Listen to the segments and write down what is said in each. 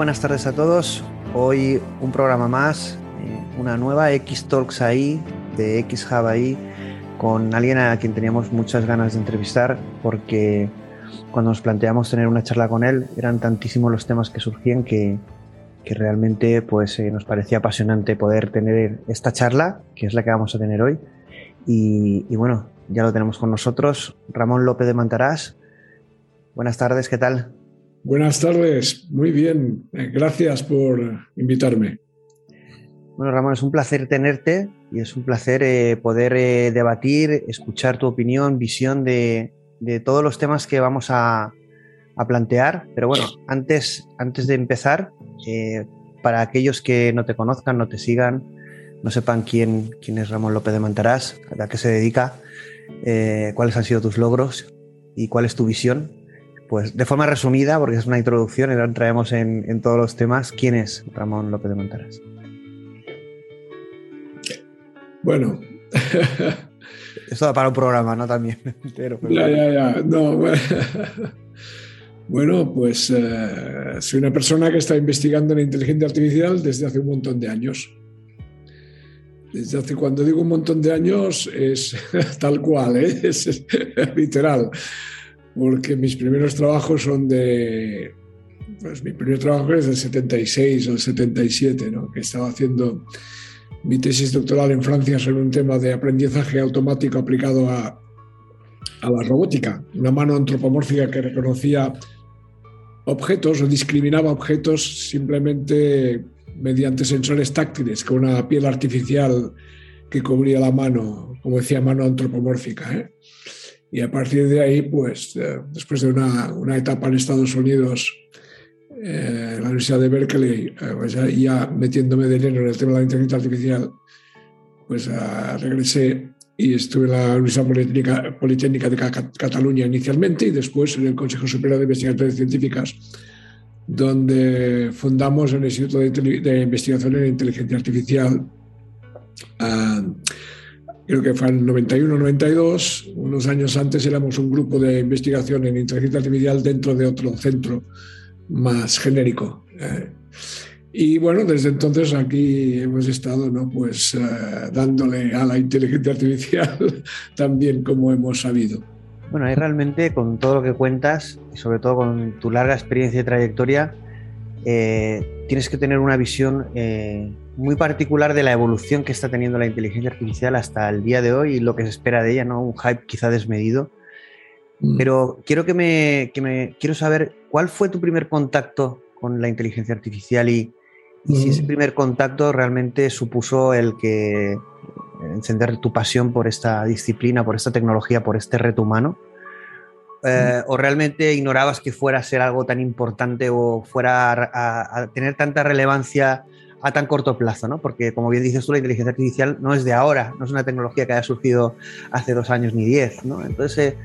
Buenas tardes a todos. Hoy un programa más, eh, una nueva X Talks ahí, de X Hub con alguien a quien teníamos muchas ganas de entrevistar porque cuando nos planteamos tener una charla con él eran tantísimos los temas que surgían que, que realmente pues, eh, nos parecía apasionante poder tener esta charla, que es la que vamos a tener hoy. Y, y bueno, ya lo tenemos con nosotros, Ramón López de Mantarás. Buenas tardes, ¿qué tal? Buenas tardes, muy bien, eh, gracias por invitarme. Bueno, Ramón, es un placer tenerte y es un placer eh, poder eh, debatir, escuchar tu opinión, visión de, de todos los temas que vamos a, a, plantear. Pero bueno, antes, antes de empezar, para aquellos que no te conozcan, no te sigan, no sepan quién, quién es Ramón López de Mantarás, a qué se dedica, cuáles han sido tus logros y cuál es tu visión, pues de forma resumida, porque es una introducción y ahora entraremos en, en todos los temas, ¿quién es Ramón López de Mantarás? Bueno. Esto para un programa, ¿no? También. Pero... Ya, ya, ya. No, bueno. bueno pues eh, soy una persona que está investigando en inteligencia artificial desde hace un montón de años. Desde hace, cuando digo un montón de años, es tal cual, ¿eh? es, es literal. Porque mis primeros trabajos son de. Pues mi primer trabajo es del 76 o el 77, ¿no? que estaba haciendo mi tesis doctoral en Francia sobre un tema de aprendizaje automático aplicado a, a la robótica, una mano antropomórfica que reconocía objetos o discriminaba objetos simplemente mediante sensores táctiles, con una piel artificial que cubría la mano, como decía, mano antropomórfica. ¿eh? Y a partir de ahí, pues, eh, después de una, una, etapa en Estados Unidos, eh, en la Universidad de Berkeley, eh, pues ya, ya, metiéndome de lleno en el tema de la inteligencia artificial, pues uh, regresé y estuve en la Universidad Politécnica, Politécnica de Cataluña inicialmente y después en el Consejo Superior de Investigaciones Científicas, donde fundamos el Instituto de, de Investigación en Inteligencia Artificial. Uh, creo que fue en 91-92, unos años antes éramos un grupo de investigación en inteligencia artificial dentro de otro centro más genérico. Eh. Y bueno, desde entonces aquí hemos estado ¿no? pues, uh, dándole a la inteligencia artificial también como hemos sabido. Bueno, ahí realmente con todo lo que cuentas y sobre todo con tu larga experiencia y trayectoria, eh, tienes que tener una visión eh, muy particular de la evolución que está teniendo la inteligencia artificial hasta el día de hoy y lo que se espera de ella, ¿no? Un hype quizá desmedido. Mm. Pero quiero que me, que me, quiero saber cuál fue tu primer contacto con la inteligencia artificial y, y si ese primer contacto realmente supuso el que encender tu pasión por esta disciplina, por esta tecnología, por este reto humano. Eh, ¿O realmente ignorabas que fuera a ser algo tan importante o fuera a, a, a, tener tanta relevancia a tan corto plazo? ¿no? Porque, como bien dices tú, la inteligencia artificial no es de ahora, no es una tecnología que haya surgido hace dos años ni diez. ¿no? Entonces, eh,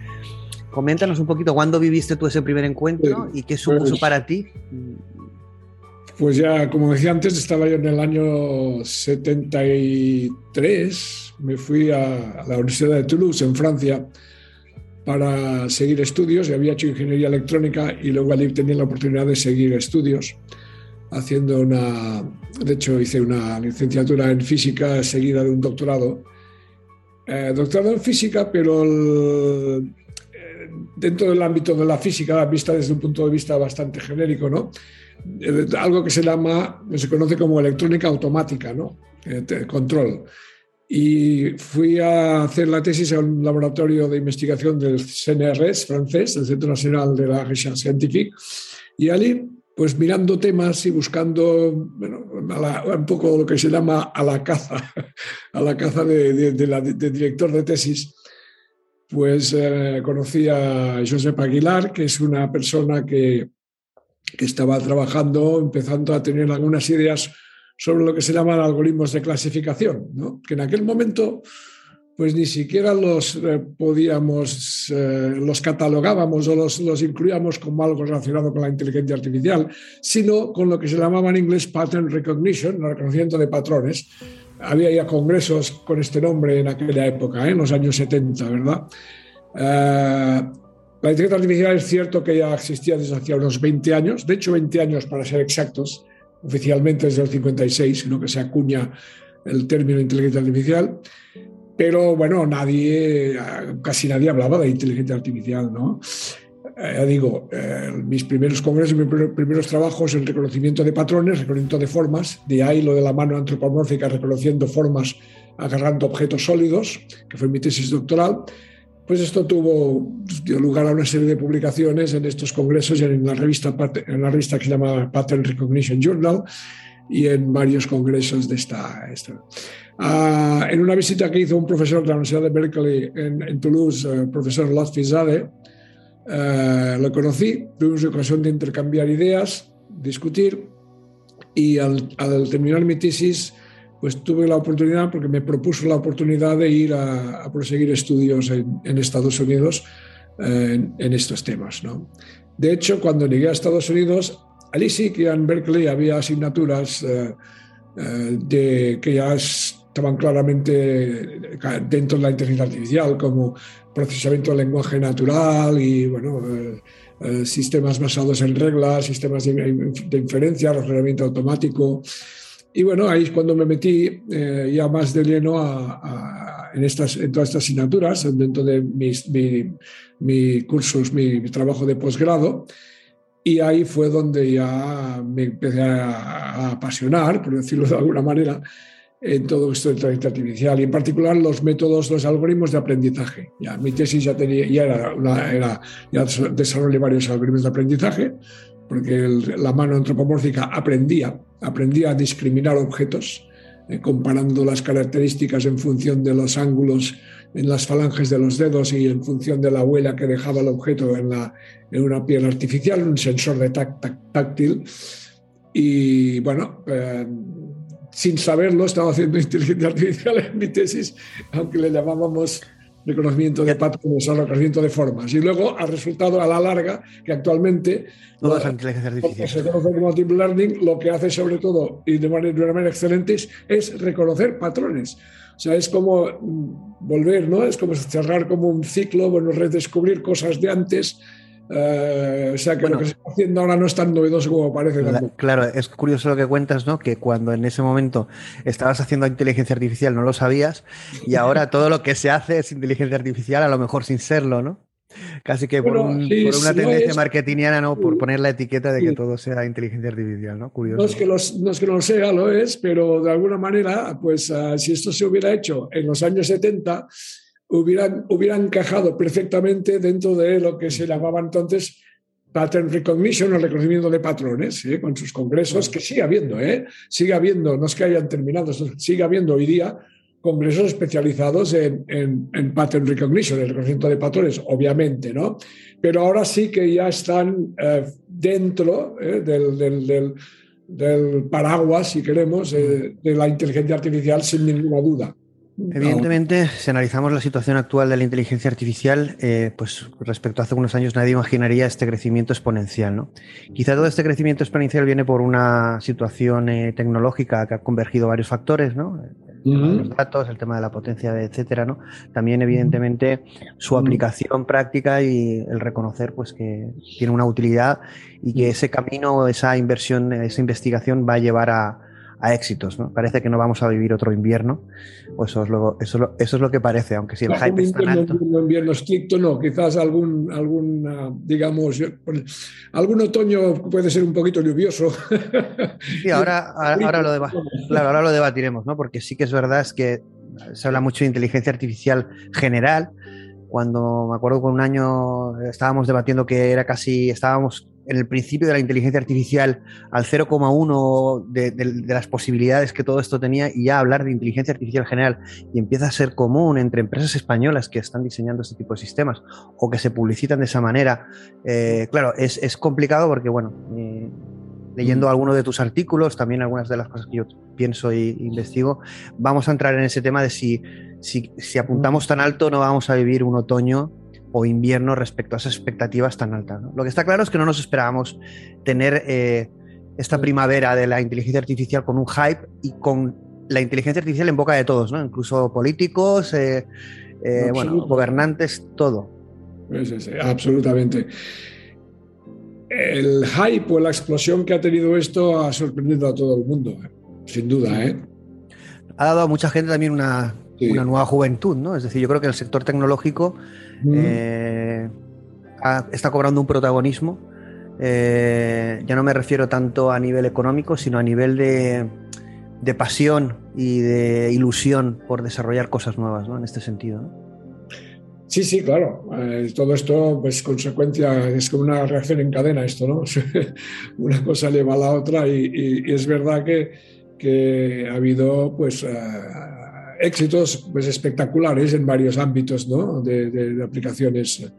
coméntanos un poquito cuándo viviste tú ese primer encuentro y qué supuso pues, para ti pues ya, como decía antes, estaba yo en el año 73, me fui a, la Universidad de Toulouse, en Francia, para seguir estudios, y había hecho ingeniería electrónica y luego allí tenía la oportunidad de seguir estudios, haciendo una, de hecho hice una licenciatura en física seguida de un doctorado, eh, doctorado en física, pero el, eh, dentro del ámbito de la física, vista desde un punto de vista bastante genérico, ¿no? algo que se llama, se conoce como electrónica automática, ¿no? Eh, control. Y fui a hacer la tesis en un laboratorio de investigación del CNRS francés, el Centro Nacional de la Recherche Scientifique, y allí, pues mirando temas y buscando bueno, un poco lo que se llama a la caza, a la caza de, director de tesis, pues eh, conocí a Josep Aguilar, que es una persona que que estaba trabajando, empezando a tener algunas ideas sobre lo que se llaman algoritmos de clasificación, ¿no? que en aquel momento pues ni siquiera los eh, podíamos, eh, los catalogábamos o los, los, incluíamos como algo relacionado con la inteligencia artificial, sino con lo que se llamaba en inglés pattern recognition, el reconocimiento de patrones. Había ya congresos con este nombre en aquella época, ¿eh? en los años 70, ¿verdad? la inteligencia artificial es cierto que ya existía desde hacía unos 20 años, de hecho 20 años para ser exactos, oficialmente desde el 56, sino que se acuña el término inteligencia artificial, pero bueno, nadie, casi nadie hablaba de inteligencia artificial, ¿no? Eh, digo, eh, mis primeros congresos, mis primeros trabajos en reconocimiento de patrones, reconocimiento de formas, de ahí lo de la mano antropomórfica, reconociendo formas, agarrando objetos sólidos, que fue mi tesis doctoral, pues esto tuvo dio lugar a una serie de publicaciones en estos congresos y en la revista, en la revista que se llama Pattern Recognition Journal y en varios congresos de esta. esta. Ah, en una visita que hizo un profesor de la Universidad de Berkeley en, Toulouse, el profesor Lotfi Zade, eh, lo conocí, tuvimos ocasión de intercambiar ideas, discutir y al, al terminar mi tesis pues tuve la oportunidad, porque me propuso la oportunidad de ir a, proseguir estudios en, Estados Unidos eh, en, estos temas. ¿no? De hecho, cuando llegué a Estados Unidos, allí sí que en Berkeley había asignaturas eh, eh, de, que ya estaban claramente dentro de la inteligencia artificial, como procesamiento del lenguaje natural y bueno, sistemas basados en reglas, sistemas de, de inferencia, razonamiento automático. Y bueno, ahí es cuando me metí eh, ya más de lleno en, estas, en todas estas asignaturas, dentro de mi, cursos, mi, trabajo de posgrado. Y ahí fue donde ya me empecé a, apasionar, por decirlo de alguna manera, en todo esto de inteligencia artificial y en particular los métodos, los algoritmos de aprendizaje. Ya, mi tesis ya, tenía, ya era, ya desarrollé varios algoritmos de aprendizaje, porque la mano antropomórfica aprendía, aprendía a discriminar objetos, eh, comparando las características en función de los ángulos en las falanges de los dedos y en función de la huella que dejaba el objeto en, la, en una piel artificial, un sensor de táctil. Y bueno, eh, sin saberlo, estaba haciendo inteligencia artificial en mi tesis, aunque le llamábamos reconocimiento de patrones o reconocimiento de formas. Y luego ha resultado a la larga que actualmente toda esa inteligencia artificial. Se conoce como Deep Learning, lo que hace sobre todo y de manera, de una manera excelente es, reconocer patrones. O sea, es como mm, volver, ¿no? Es como cerrar como un ciclo, bueno, redescubrir cosas de antes eh, o sea que lo que se está haciendo ahora no es tan novedoso como parece. claro, es curioso lo que cuentas, ¿no? Que cuando en ese momento estabas haciendo inteligencia artificial no lo sabías y ahora todo lo que se hace es inteligencia artificial, a lo mejor sin serlo, ¿no? Casi que por, una tendencia marketingiana, ¿no? Por poner la etiqueta de que todo sea inteligencia artificial, ¿no? Curioso. No es que, no, es que no lo sea, lo es, pero de alguna manera, pues ah, si esto se hubiera hecho en los años 70, hubieran, hubieran encajado perfectamente dentro de lo que se llamaba entonces Pattern Recognition o reconocimiento de patrones, ¿eh? con sus congresos, que sigue habiendo, ¿eh? sigue habiendo, no es que hayan terminado, sigue habiendo hoy día congresos especializados en, en, Pattern Recognition, el reconocimiento de patrones, obviamente, ¿no? Pero ahora sí que ya están eh, dentro ¿eh? del, del, paraguas, si queremos, de la inteligencia artificial sin ninguna duda. Evidentemente, si analizamos la situación actual de la inteligencia artificial, eh, pues respecto a hace unos años nadie imaginaría este crecimiento exponencial. ¿no? Quizá todo este crecimiento exponencial viene por una situación eh, tecnológica que ha convergido varios factores, ¿no? Los datos, el tema de la potencia, etcétera, ¿no? También, evidentemente, su aplicación práctica y el reconocer pues, que tiene una utilidad y que ese camino, esa inversión, esa investigación va a llevar a, a éxitos. ¿no? Parece que no vamos a vivir otro invierno, pues eso es lo, eso, eso es lo que parece, aunque si el hype es tan alto. Un invierno estricto, no, quizás algún, algún digamos, algún otoño puede ser un poquito lluvioso. Sí, ahora, ahora, lo, claro, ahora lo debatiremos, ¿no? porque sí que es verdad es que se habla mucho de inteligencia artificial general, cuando me acuerdo que un año estábamos debatiendo que era casi, estábamos en el principio de la inteligencia artificial al 0,1 de, las posibilidades que todo esto tenía y ya hablar de inteligencia artificial general y empieza a ser común entre empresas españolas que están diseñando este tipo de sistemas o que se publicitan de esa manera, eh, claro, es, complicado porque, bueno, eh, leyendo algunos de tus artículos, también algunas de las cosas que yo pienso e investigo, vamos a entrar en ese tema de si, si, si apuntamos tan alto no vamos a vivir un otoño o invierno respecto a esas expectativas tan altas. Lo que está claro es que no nos esperábamos tener eh, esta primavera de la inteligencia artificial con un hype y con la inteligencia artificial en boca de todos, ¿no? incluso políticos, eh, eh, bueno, gobernantes, todo. absolutamente. El hype o la explosión que ha tenido esto ha sorprendido a todo el mundo, sin duda. ¿eh? Ha dado a mucha gente también una, nueva juventud, ¿no? Es decir, yo creo que el sector tecnológico eh, está cobrando un protagonismo. ya no me refiero tanto a nivel económico, sino a nivel de, de pasión y de ilusión por desarrollar cosas nuevas, ¿no? En este sentido. Sí, sí, claro. Eh, todo esto, pues, consecuencia, es como una reacción en cadena esto, ¿no? una cosa lleva a la otra y, es verdad que, que, ha habido, pues, eh, éxitos pues, espectaculares en varios ámbitos, ¿no? De, aplicaciones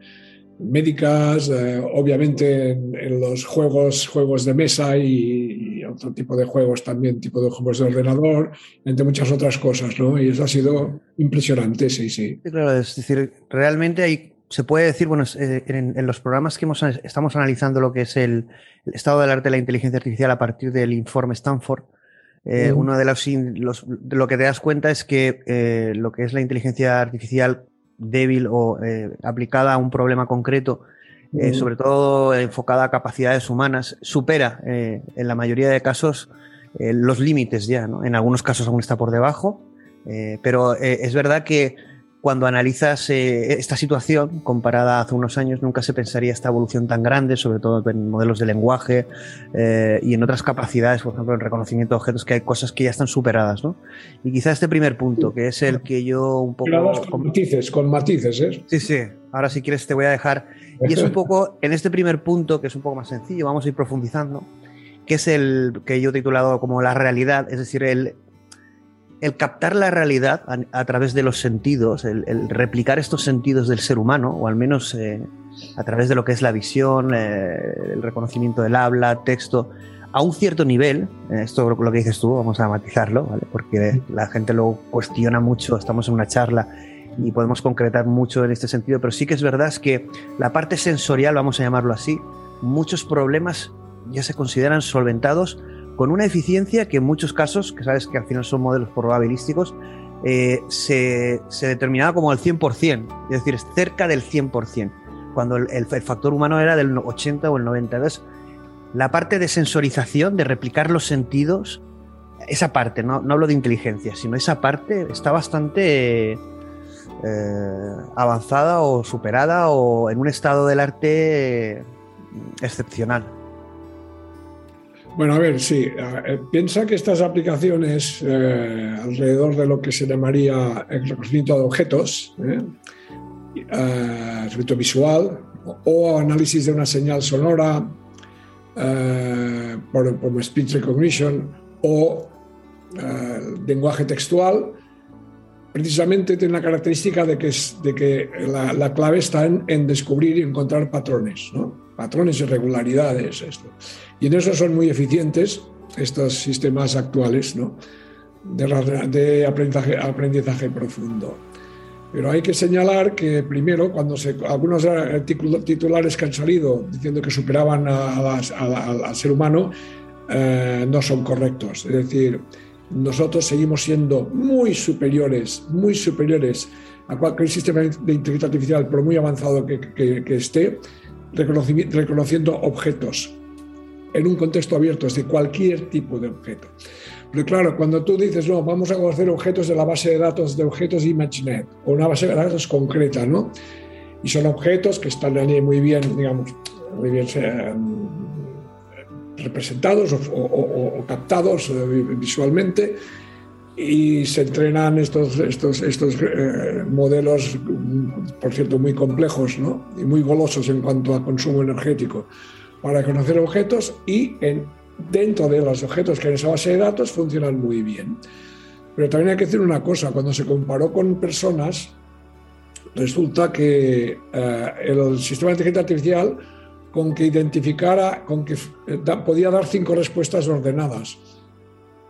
médicas, eh, obviamente en, los juegos, juegos de mesa y, otro tipo de juegos también, tipo de juegos de ordenador, entre muchas otras cosas, ¿no? Y eso ha sido impresionante, sí, sí. claro, es decir, realmente hay, se puede decir, bueno, eh, en, los programas que hemos, estamos analizando lo que es el, estado del arte de la inteligencia artificial a partir del informe Stanford, eh, uno de los, lo que te das cuenta es que lo que es la inteligencia artificial débil o eh, aplicada a un problema concreto, eh, sobre todo enfocada a capacidades humanas, supera eh, en la mayoría de casos los límites ya, ¿no? En algunos casos aún está por debajo, pero es verdad que cuando analizas eh, esta situación comparada a hace unos años, nunca se pensaría esta evolución tan grande, sobre todo en modelos de lenguaje eh, y en otras capacidades, por ejemplo, en reconocimiento de objetos, que hay cosas que ya están superadas. ¿no? Y quizá este primer punto, que es el que yo un poco... con matices, con matices, ¿eh? Sí, sí. Ahora si quieres te voy a dejar. Y es un poco, en este primer punto, que es un poco más sencillo, vamos a ir profundizando, que es el que yo he titulado como la realidad, es decir, el, el captar la realidad a, través de los sentidos, el, replicar estos sentidos del ser humano, o al menos eh, a través de lo que es la visión, eh, el reconocimiento del habla, texto, a un cierto nivel, eh, esto lo que dices tú, vamos a matizarlo, porque la gente lo cuestiona mucho, estamos en una charla y podemos concretar mucho en este sentido, pero sí que es verdad es que la parte sensorial, vamos a llamarlo así, muchos problemas ya se consideran solventados con una eficiencia que en muchos casos, que sabes que al final son modelos probabilísticos, eh, se, determinaba como el 100%, es decir, cerca del 100%, cuando el, factor humano era del 80 o el 90. Entonces, la parte de sensorización, de replicar los sentidos, esa parte, no, hablo de inteligencia, sino esa parte está bastante eh, avanzada o superada o en un estado del arte excepcional. Bueno, a ver, sí. Eh, piensa que estas aplicaciones eh, alrededor de lo que se llamaría el reconocimiento de objetos, eh, eh visual o análisis de una señal sonora por, por, speech recognition o lenguaje textual, precisamente tiene la característica de que, es, de que la, clave está en, en, descubrir y encontrar patrones, ¿no? Patrones y regularidades. Esto. Y en eso son muy eficientes estos sistemas actuales de, aprendizaje, profundo. Pero hay que señalar que primero, cuando algunos titulares que han salido diciendo que superaban al ser humano, eh, no son correctos. Es decir, nosotros seguimos siendo muy superiores, muy superiores a cualquier sistema de inteligencia artificial, por muy avanzado que esté, reconociendo objetos en un contexto abierto, es de cualquier tipo de objeto. Pero claro, cuando tú dices, no, vamos a conocer objetos de la base de datos de objetos ImageNet, o una base de datos concreta, ¿no? Y son objetos que están allí muy bien, digamos, muy bien eh, representados o, captados eh, visualmente, y se entrenan estos, estos, estos eh, modelos, por cierto, muy complejos ¿no? y muy golosos en cuanto a consumo energético para conocer objetos y en, dentro de los objetos que hay en esa base de datos funcionan muy bien. Pero también hay que decir una cosa, cuando se comparó con personas, resulta que eh, el sistema de inteligencia artificial con que identificara, con que eh, podía dar cinco respuestas ordenadas,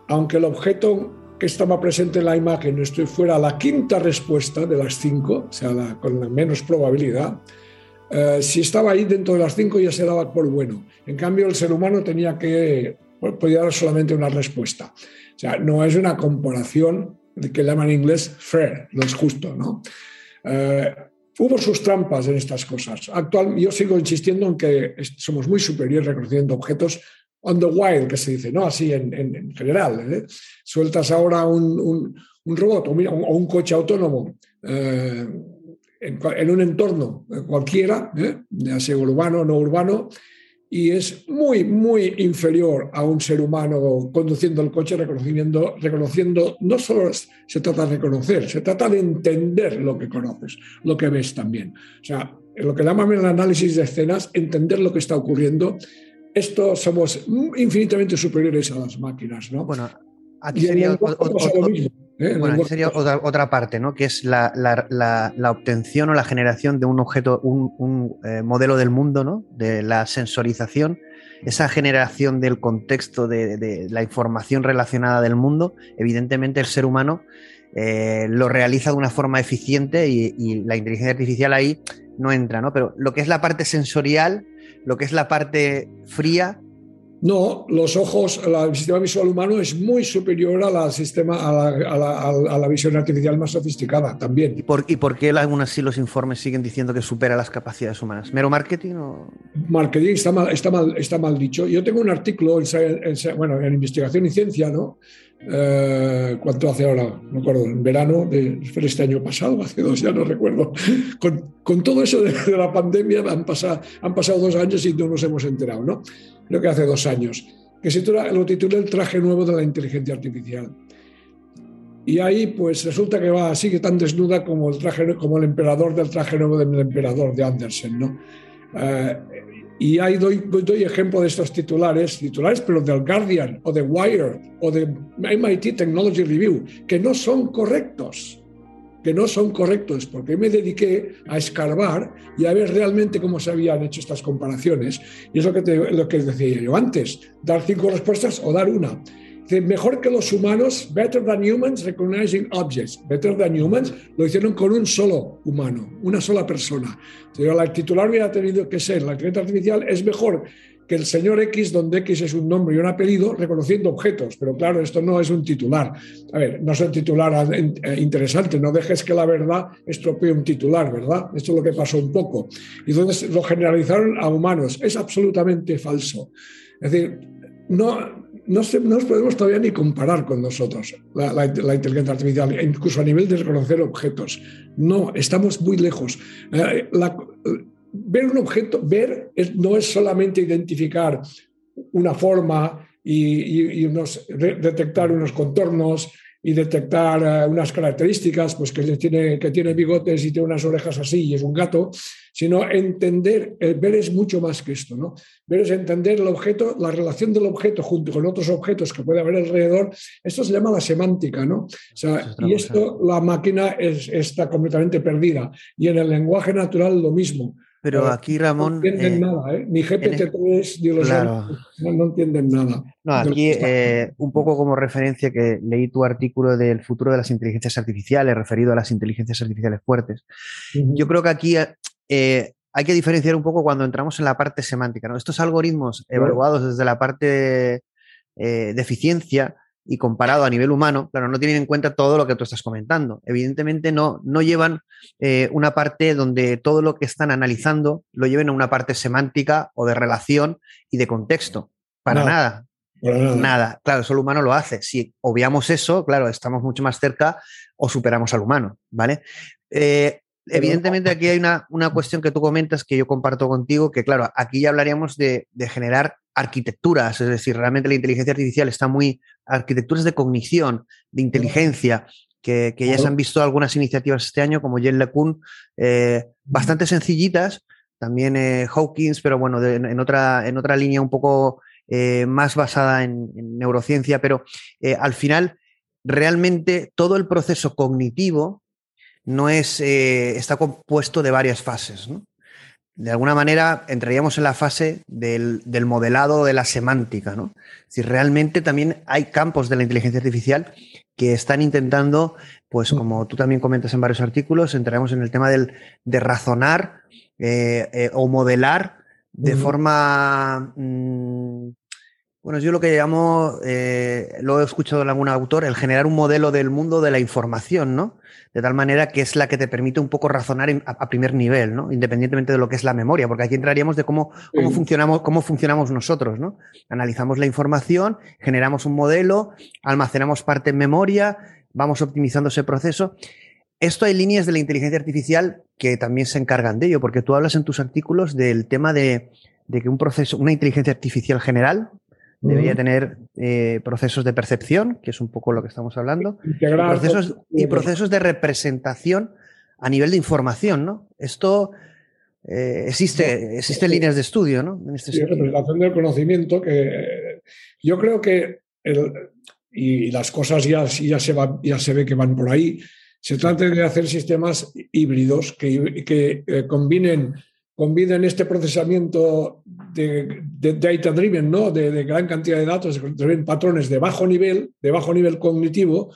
aunque el objeto que estaba presente en la imagen esto fuera la quinta respuesta de las cinco, o sea, con la menos probabilidad, eh, si estaba ahí dentro de las cinco ya se daba por bueno. En cambio, el ser humano tenía que, podía dar solamente una respuesta. O sea, no es una comparación que llaman en inglés fair, no es justo, ¿no? Eh, hubo sus trampas en estas cosas. Actual, yo sigo insistiendo en que somos muy superiores reconociendo objetos on the wild, que se dice, ¿no? Así en, general. ¿eh? Sueltas ahora un, robot o, un coche autónomo eh, en, un entorno cualquiera, ¿eh? ya sea urbano o no urbano, y es muy, muy inferior a un ser humano conduciendo el coche, reconociendo, reconociendo, no solo se trata de reconocer, se trata de entender lo que conoces, lo que ves también. O sea, lo que llaman el análisis de escenas, entender lo que está ocurriendo. Esto somos infinitamente superiores a las máquinas, ¿no? Bueno, aquí sería mismo. ¿eh? Bueno, sería otra, parte, ¿no? Que es la, obtención o la generación de un objeto, un, eh, modelo del mundo, ¿no? De la sensorización, esa generación del contexto de, la información relacionada del mundo. Evidentemente, el ser humano eh, lo realiza de una forma eficiente y, y, la inteligencia artificial ahí no entra, ¿no? Pero lo que es la parte sensorial, lo que es la parte fría, no, los ojos, el sistema visual humano es muy superior a la, sistema, a la, visión artificial más sofisticada también. ¿Y por, ¿Y por qué aún así los informes siguen diciendo que supera las capacidades humanas? ¿Mero marketing o...? Marketing está mal, está mal, está mal dicho. Yo tengo un artículo en, bueno, en investigación y ciencia, ¿no? Eh, ¿Cuánto hace ahora? No me acuerdo, en verano de este año pasado, hace dos, ya no recuerdo. Con, todo eso de, la pandemia han pasado, dos años y no nos hemos enterado, ¿no? Creo que hace dos años, que se lo titulé El traje nuevo de la inteligencia artificial. Y ahí pues resulta que va, sigue tan desnuda como el, traje, como el emperador del traje nuevo del emperador de Andersen, ¿no? Eh, y ahí doy, doy ejemplo de estos titulares, titulares, pero del Guardian o de Wired o de MIT Technology Review, que no son correctos, que no son correctos, porque me dediqué a escarbar y a ver realmente cómo se habían hecho estas comparaciones. Y es lo que, te, lo que decía yo antes, dar cinco respuestas o dar una mejor que los humanos, better than humans recognizing objects. Better than humans lo hicieron con un solo humano, una sola persona. Pero el titular hubiera tenido que ser, la inteligencia artificial es mejor que el señor X, donde X es un nombre y un apellido, reconociendo objetos. Pero claro, esto no es un titular. A ver, no es un titular eh, interesante, no dejes que la verdad estropee un titular, ¿verdad? Esto es lo que pasó un poco. Y entonces lo generalizaron a humanos. Es absolutamente falso. Es decir, no, no, nos podemos todavía ni comparar con nosotros, la, inteligencia artificial, incluso a nivel de reconocer objetos. No, estamos muy lejos. Eh, ver un objeto, ver no es solamente identificar una forma y, detectar unos contornos y detectar eh, unas características, pues que tiene, que tiene bigotes y tiene unas orejas así y es un gato, sino entender, el ver es mucho más que esto, ¿no? Ver es entender el objeto, la relación del objeto junto con otros objetos que puede haber alrededor, esto se llama la semántica, ¿no? y esto, la máquina está completamente perdida. Y en el lenguaje natural lo mismo. Pero aquí, Ramón. No entienden eh, nada, ¿eh? Ni GPT-3, ni los no, entienden nada. No, aquí, eh, un poco como referencia que leí tu artículo del futuro de las inteligencias artificiales, referido a las inteligencias artificiales fuertes. Yo creo que aquí eh, hay que diferenciar un poco cuando entramos en la parte semántica. ¿no? Estos algoritmos evaluados desde la parte de eficiencia y comparado a nivel humano, claro, no tienen en cuenta todo lo que tú estás comentando. Evidentemente no, no llevan eh, una parte donde todo lo que están analizando lo lleven a una parte semántica o de relación y de contexto. Para nada. nada. Claro, solo el humano lo hace. Si obviamos eso, claro, estamos mucho más cerca o superamos al humano, ¿vale? Eh, evidentemente aquí hay una, una, cuestión que tú comentas que yo comparto contigo, que claro, aquí ya hablaríamos de, de generar arquitecturas, es decir, realmente la inteligencia artificial está muy, arquitecturas de cognición, de inteligencia, que, ya se han visto algunas iniciativas este año, como Jen LeCun, eh, bastante sencillitas, también eh, Hawkins, pero bueno, en, otra, en otra línea un poco eh, más basada en, en neurociencia, pero al final realmente todo el proceso cognitivo no es, está compuesto de varias fases. ¿no? De alguna manera entraríamos en la fase del, modelado de la semántica, ¿no? Si realmente también hay campos de la inteligencia artificial que están intentando, pues como tú también comentas en varios artículos, entraremos en el tema del, de razonar eh, eh, o modelar de forma, mm, Bueno, yo lo que llamo, eh, lo he escuchado en algún autor, el generar un modelo del mundo de la información, ¿no? De tal manera que es la que te permite un poco razonar a, primer nivel, ¿no? Independientemente de lo que es la memoria, porque aquí entraríamos de cómo, cómo, funcionamos, cómo funcionamos nosotros, ¿no? Analizamos la información, generamos un modelo, almacenamos parte en memoria, vamos optimizando ese proceso. Esto hay líneas de la inteligencia artificial que también se encargan de ello, porque tú hablas en tus artículos del tema de, de que un proceso, una inteligencia artificial general, Debería tener eh, procesos de percepción, que es un poco lo que estamos hablando, y procesos, y procesos, de representación a nivel de información, ¿no? Esto eh, existe, existen líneas de estudio, ¿no? En este sí, representación del conocimiento que yo creo que y las cosas ya, ya, se va, ya se ve que van por ahí. Se trata de hacer sistemas híbridos que, que eh, combinen combinen este procesamiento de, data driven, ¿no? De, gran cantidad de datos, de patrones de bajo nivel, de bajo nivel cognitivo,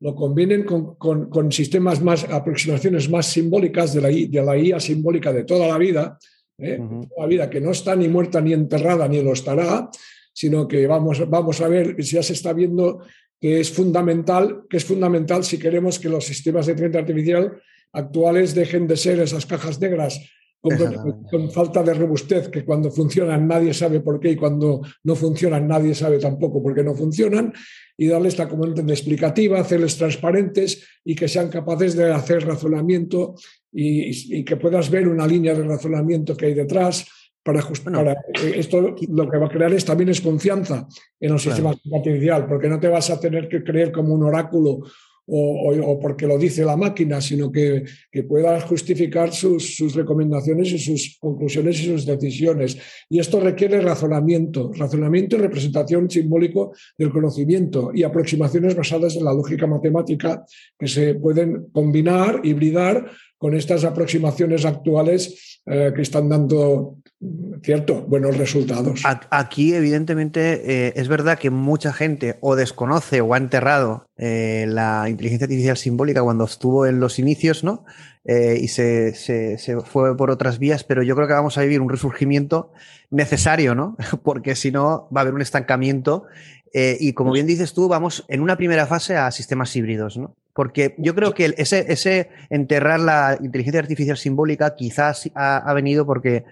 lo combinen con, sistemas más, aproximaciones más simbólicas de la, de la IA simbólica de toda la vida, ¿eh? toda la vida que no está ni muerta ni enterrada ni lo estará, sino que vamos, vamos a ver, ya se está viendo que es fundamental, que es fundamental si queremos que los sistemas de inteligencia artificial actuales dejen de ser esas cajas negras con, falta de robustez, que cuando funcionan nadie sabe por qué y cuando no funcionan nadie sabe tampoco por qué no funcionan, y darles la componente explicativa, hacerles transparentes y que sean capaces de hacer razonamiento y, que puedas ver una línea de razonamiento que hay detrás. Para, para eh, esto lo que va a crear es también es confianza en los sistemas artificial, porque no te vas a tener que creer como un oráculo o, porque lo dice la máquina, sino que, que pueda justificar sus, sus, recomendaciones y sus conclusiones y sus decisiones. Y esto requiere razonamiento, razonamiento y representación simbólico del conocimiento y aproximaciones basadas en la lógica matemática que se pueden combinar, hibridar con estas aproximaciones actuales eh, que están dando cierto, buenos resultados. Aquí, evidentemente, eh, es verdad que mucha gente o desconoce o ha enterrado eh, la inteligencia artificial simbólica cuando estuvo en los inicios, ¿no? Eh, y se, se, fue por otras vías, pero yo creo que vamos a vivir un resurgimiento necesario, ¿no? Porque si no, va a haber un estancamiento. y como bien dices tú, vamos en una primera fase a sistemas híbridos, ¿no? Porque yo creo que ese, ese enterrar la inteligencia artificial simbólica quizás ha, ha venido porque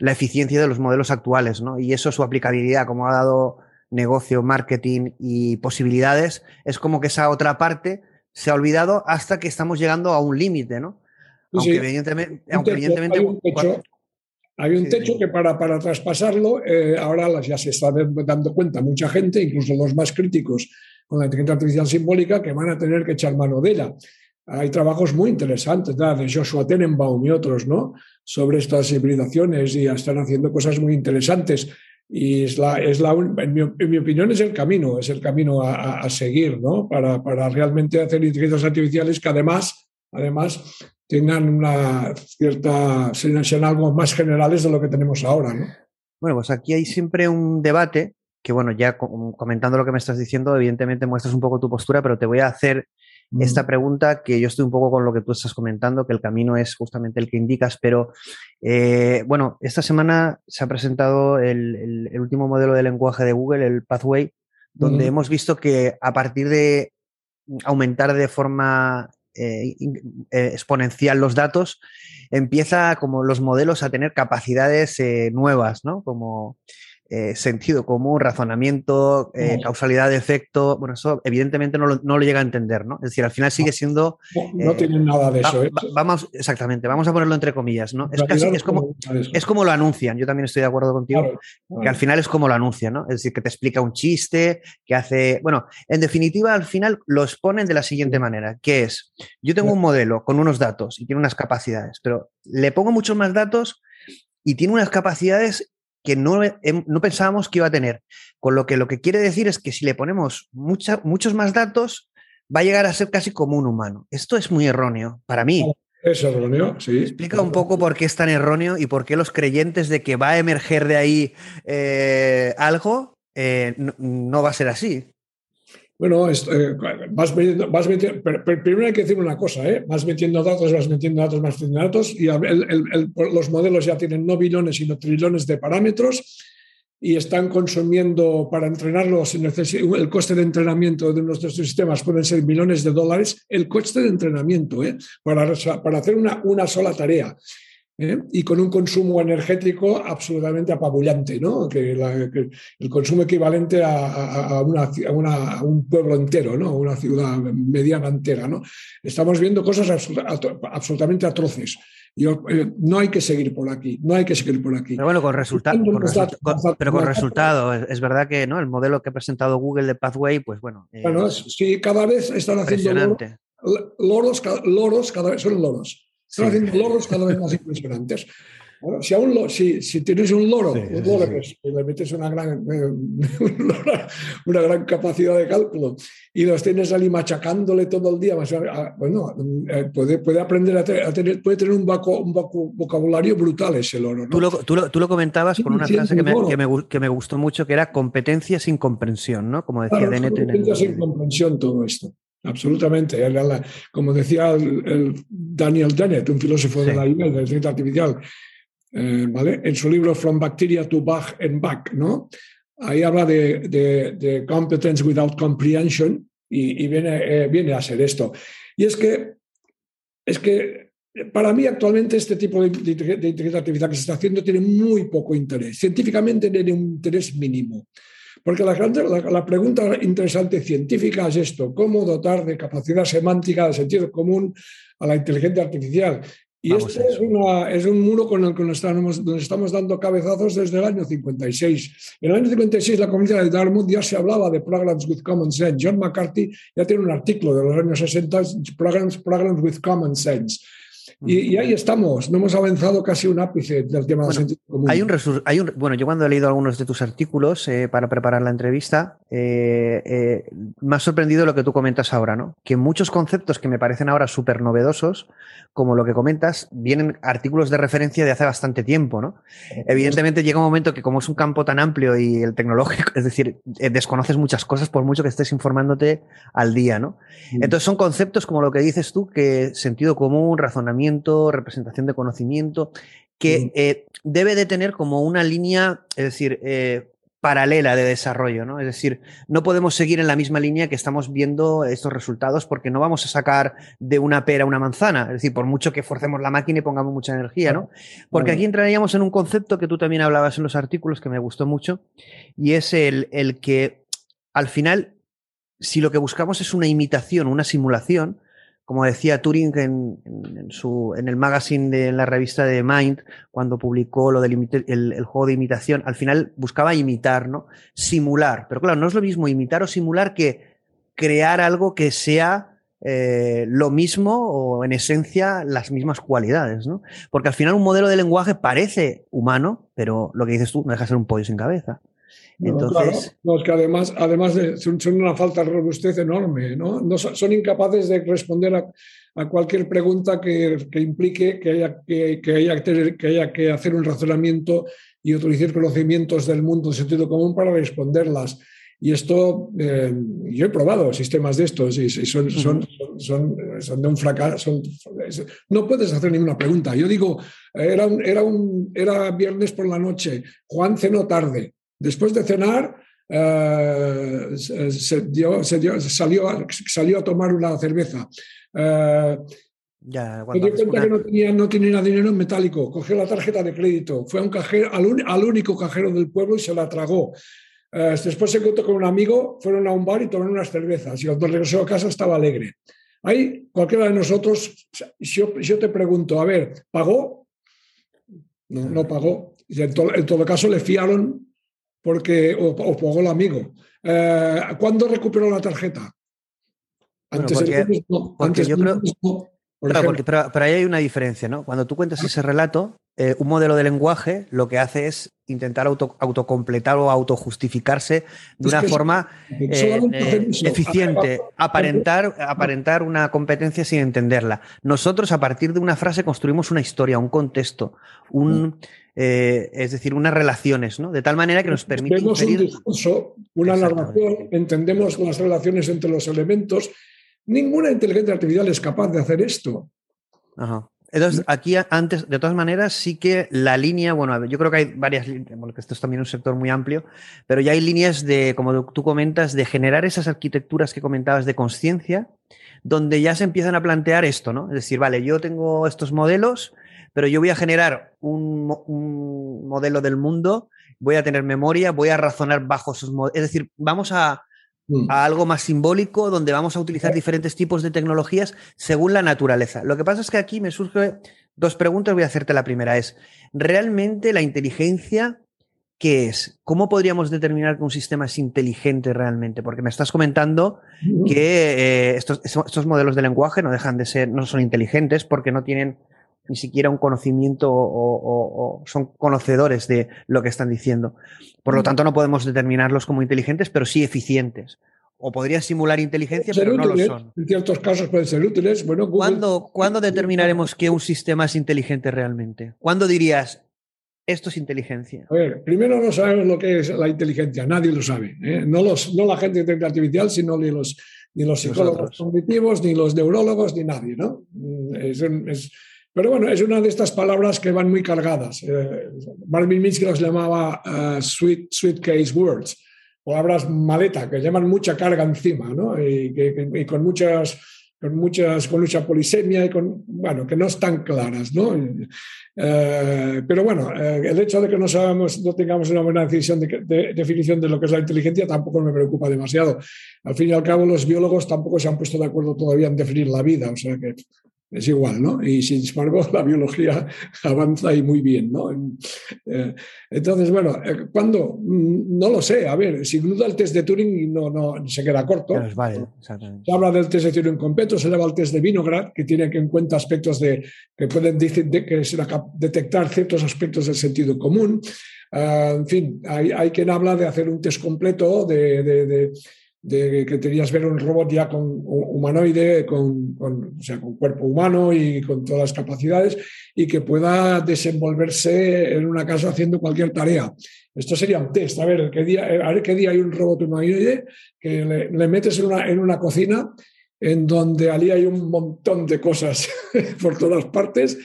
la eficiencia de los modelos actuales, ¿no? Y eso, su aplicabilidad, como ha dado negocio, marketing y posibilidades, es como que esa otra parte se ha olvidado hasta que estamos llegando a un límite, ¿no? Aunque, evidentemente, Hay un techo, que para, para traspasarlo, eh, ahora ya se está dando cuenta mucha gente, incluso los más críticos con la inteligencia artificial simbólica, que van a tener que echar mano de ella. Hay trabajos muy interesantes, de Joshua Tenenbaum y otros, ¿no? sobre estas hibridaciones y están haciendo cosas muy interesantes. Y es la, es la en, mi, opinión, es el camino, es el camino a, seguir, ¿no? Para, para, realmente hacer inteligencias artificiales que además, además tengan una cierta, sean algo más generales de lo que tenemos ahora, ¿no? Bueno, pues aquí hay siempre un debate que, bueno, ya comentando lo que me estás diciendo, evidentemente muestras un poco tu postura, pero te voy a hacer esta pregunta, que yo estoy un poco con lo que tú estás comentando, que el camino es justamente el que indicas, pero eh, bueno, esta semana se ha presentado el, último modelo de lenguaje de Google, el Pathway, donde hemos visto que a partir de aumentar de forma eh, eh, exponencial los datos, empieza como los modelos a tener capacidades nuevas, ¿no? Como eh, sentido común, razonamiento, eh, causalidad de efecto. Bueno, eso evidentemente no lo, llega a entender, ¿no? Es decir, al final sigue siendo. No, tienen nada de eso. ¿eh? vamos, exactamente, vamos a ponerlo entre comillas, ¿no? Es, casi, es, como, es como lo anuncian. Yo también estoy de acuerdo contigo, que al final es como lo anuncian, ¿no? Es decir, que te explica un chiste, que hace. Bueno, en definitiva, al final lo exponen de la siguiente manera, que es: yo tengo un modelo con unos datos y tiene unas capacidades, pero le pongo muchos más datos y tiene unas capacidades que no, no, pensábamos que iba a tener. Con lo que lo que quiere decir es que si le ponemos muchos más datos, va a llegar a ser casi como un humano. Esto es muy erróneo para mí. Es erróneo, sí. Explica un poco por qué es tan erróneo y por qué los creyentes de que va a emerger de ahí eh, algo eh, no, va a ser así. Bueno, eh, vas metiendo, vas metiendo pero, primero hay que decir una cosa, ¿eh? vas metiendo datos, vas metiendo datos, vas metiendo datos, y los modelos ya tienen no billones, sino trillones de parámetros, y están consumiendo para entrenarlos, el coste de entrenamiento de nuestros sistemas pueden ser millones de dólares, el coste de entrenamiento ¿eh? para, para hacer una, una sola tarea. ¿Eh? y con un consumo energético absolutamente apabullante, ¿no? que, el consumo equivalente a, una, un pueblo entero, ¿no? una ciudad mediana entera. ¿no? Estamos viendo cosas absolutamente atroces. Yo, eh, no hay que seguir por aquí, no hay que seguir por aquí. Pero bueno, con, resultado, pero con resultado, es verdad que ¿no? el modelo que ha presentado Google de Pathway, pues bueno. Eh, bueno, sí, cada vez están haciendo loros, loros, cada vez son loros están haciendo loros cada vez más impresionantes. si, si, si, tienes un loro, un loro que le metes una gran, una gran capacidad de cálculo y los tienes ahí machacándole todo el día, bueno, eh, puede, puede aprender a, tener, puede tener un, un, vocabulario brutal ese loro. Tú, lo, tú, lo, tú, lo, comentabas con una frase que me, que me, que, me, gustó mucho, que era competencia sin comprensión, ¿no? Como decía claro, Competencia sin comprensión todo esto. Absolutamente. Como decía el, Daniel Dennett, un filósofo de la de la inteligencia artificial, eh, ¿vale? en su libro From Bacteria to Bach and Back, ¿no? ahí habla de, de, competence without comprehension y, viene, eh, viene a ser esto. Y es que, es que para mí actualmente este tipo de, de inteligencia artificial que se está haciendo tiene muy poco interés. Científicamente tiene un interés mínimo. Porque la, la, pregunta interesante científica es esto, ¿cómo dotar de capacidad semántica, de sentido común a la inteligencia artificial? Y esto es, un muro con el que nos estamos, estamos, dando cabezazos desde el año 56. En el año 56 la comunidad de Dartmouth ya se hablaba de programs with common sense. John McCarthy ya tiene un artículo de los años 60, programs, programs with common sense. Y, ahí estamos, no hemos avanzado casi un ápice del tema del sentido común. Hay un, hay un, bueno, yo cuando he leído algunos de tus artículos eh, para preparar la entrevista, eh, eh, me ha sorprendido lo que tú comentas ahora, ¿no? Que muchos conceptos que me parecen ahora súper novedosos, como lo que comentas, vienen artículos de referencia de hace bastante tiempo, ¿no? Evidentemente llega un momento que como es un campo tan amplio y el tecnológico, es decir, desconoces muchas cosas por mucho que estés informándote al día, ¿no? Entonces son conceptos como lo que dices tú, que sentido común, razonamiento, representación de conocimiento, que eh, debe de tener como una línea, es decir, eh, paralela de desarrollo, ¿no? Es decir, no podemos seguir en la misma línea que estamos viendo estos resultados porque no vamos a sacar de una pera una manzana, es decir, por mucho que forcemos la máquina y pongamos mucha energía, ¿no? Porque aquí entraríamos en un concepto que tú también hablabas en los artículos que me gustó mucho y es el, el que al final, si lo que buscamos es una imitación, una simulación, como decía Turing en, el magazine de la revista de Mind, cuando publicó lo del el, juego de imitación, al final buscaba imitar, ¿no? Simular. Pero claro, no es lo mismo imitar o simular que crear algo que sea eh, lo mismo o en esencia las mismas cualidades, ¿no? Porque al final un modelo de lenguaje parece humano, pero lo que dices tú no deja de ser un pollo sin cabeza. Entonces... No, es que además, además de, son, una falta de robustez enorme, ¿no? no son, incapaces de responder a, a cualquier pregunta que, que implique que haya que, que, haya que, haya que hacer un razonamiento y utilizar conocimientos del mundo de sentido común para responderlas. Y esto, eh, yo he probado sistemas de estos y, son, son, son, son, de un fracaso. no puedes hacer ninguna pregunta. Yo digo, era, un, era, un, era viernes por la noche, Juan cenó tarde. Después de cenar, eh, se, dio, salió, salió, a tomar una cerveza. Eh, ya, me dio cuenta que no tenía, no tenía dinero en metálico. Cogió la tarjeta de crédito. Fue a un cajero, al, único cajero del pueblo y se la tragó. Eh, después se encontró con un amigo, fueron a un bar y tomaron unas cervezas. Y cuando regresó a casa estaba alegre. Ahí, cualquiera de nosotros, si yo, te pregunto, a ver, ¿pagó? No, no pagó. En, en todo caso, le fiaron porque, o, pagó el amigo. Eh, ¿Cuándo recuperó la tarjeta? Antes porque, antes yo creo, pero, ahí hay una diferencia, ¿no? Cuando tú cuentas ese relato, eh, un modelo de lenguaje lo que hace es intentar auto, autocompletar o autojustificarse de una forma eh, eficiente, aparentar, aparentar una competencia sin entenderla. Nosotros, a partir de una frase, construimos una historia, un contexto, un. Mm. Eh, es decir, unas relaciones, ¿no? De tal manera que nos permite. Tenemos un discurso, una narración, entendemos las relaciones entre los elementos. Ninguna inteligencia artificial es capaz de hacer esto. Ajá. Entonces, aquí antes, de todas maneras, sí que la línea, bueno, yo creo que hay varias líneas, bueno, que esto es también un sector muy amplio, pero ya hay líneas de, como tú comentas, de generar esas arquitecturas que comentabas de conciencia, donde ya se empiezan a plantear esto, ¿no? Es decir, vale, yo tengo estos modelos, pero yo voy a generar un, un modelo del mundo, voy a tener memoria, voy a razonar bajo esos modelos. Es decir, vamos a, Mm. a algo más simbólico, donde vamos a utilizar diferentes tipos de tecnologías según la naturaleza. Lo que pasa es que aquí me surgen dos preguntas, voy a hacerte la primera, es, ¿realmente la inteligencia qué es? ¿Cómo podríamos determinar que un sistema es inteligente realmente? Porque me estás comentando mm. que eh, estos, estos, modelos de lenguaje no dejan de ser, no son inteligentes porque no tienen ni siquiera un conocimiento o, son conocedores de lo que están diciendo. Por lo mm. tanto, no podemos determinarlos como inteligentes, pero sí eficientes. O podrían simular inteligencia, pero no lo son. En ciertos casos pueden ser útiles. Bueno, ¿Cuándo, determinaremos que un sistema es inteligente realmente? ¿Cuándo dirías, esto es inteligencia? A ver, primero no sabemos lo que es la inteligencia, nadie lo sabe. ¿eh? No, los, no la gente de inteligencia artificial, sino ni los, ni los psicólogos cognitivos, ni los neurólogos, ni nadie. ¿no? Mm, es, pero bueno, es una de estas palabras que van muy cargadas. Eh, Marvin Minsky los llamaba uh, sweet, sweet case words, palabras maleta, que llevan mucha carga encima, ¿no? Y, que, con muchas con muchas con mucha polisemia y con bueno que no están claras no eh, pero bueno eh, el hecho de que no no tengamos una buena decisión de, definición de lo que es la inteligencia tampoco me preocupa demasiado al fin y al cabo los biólogos tampoco se han puesto de acuerdo todavía en definir la vida o sea que es igual, ¿no? Y sin embargo, la biología avanza y muy bien, ¿no? Eh, entonces, bueno, eh, ¿cuándo? Mm, no lo sé. A ver, sin duda el test de Turing no, no se queda corto. se habla del test de Turing completo, se llama el test de Vinograd, que tiene en cuenta aspectos de que pueden decir que detectar ciertos aspectos del sentido común. Ah, en fin, hay, hay, quien habla de hacer un test completo de de que querías ver un robot ya con humanoide, con, o sea, con cuerpo humano y con todas las capacidades y que pueda desenvolverse en una casa haciendo cualquier tarea. Esto sería un test. A ver, ¿qué día, a ver qué día hay un robot humanoide que le, le metes en una, en una cocina en donde allí hay un montón de cosas por todas partes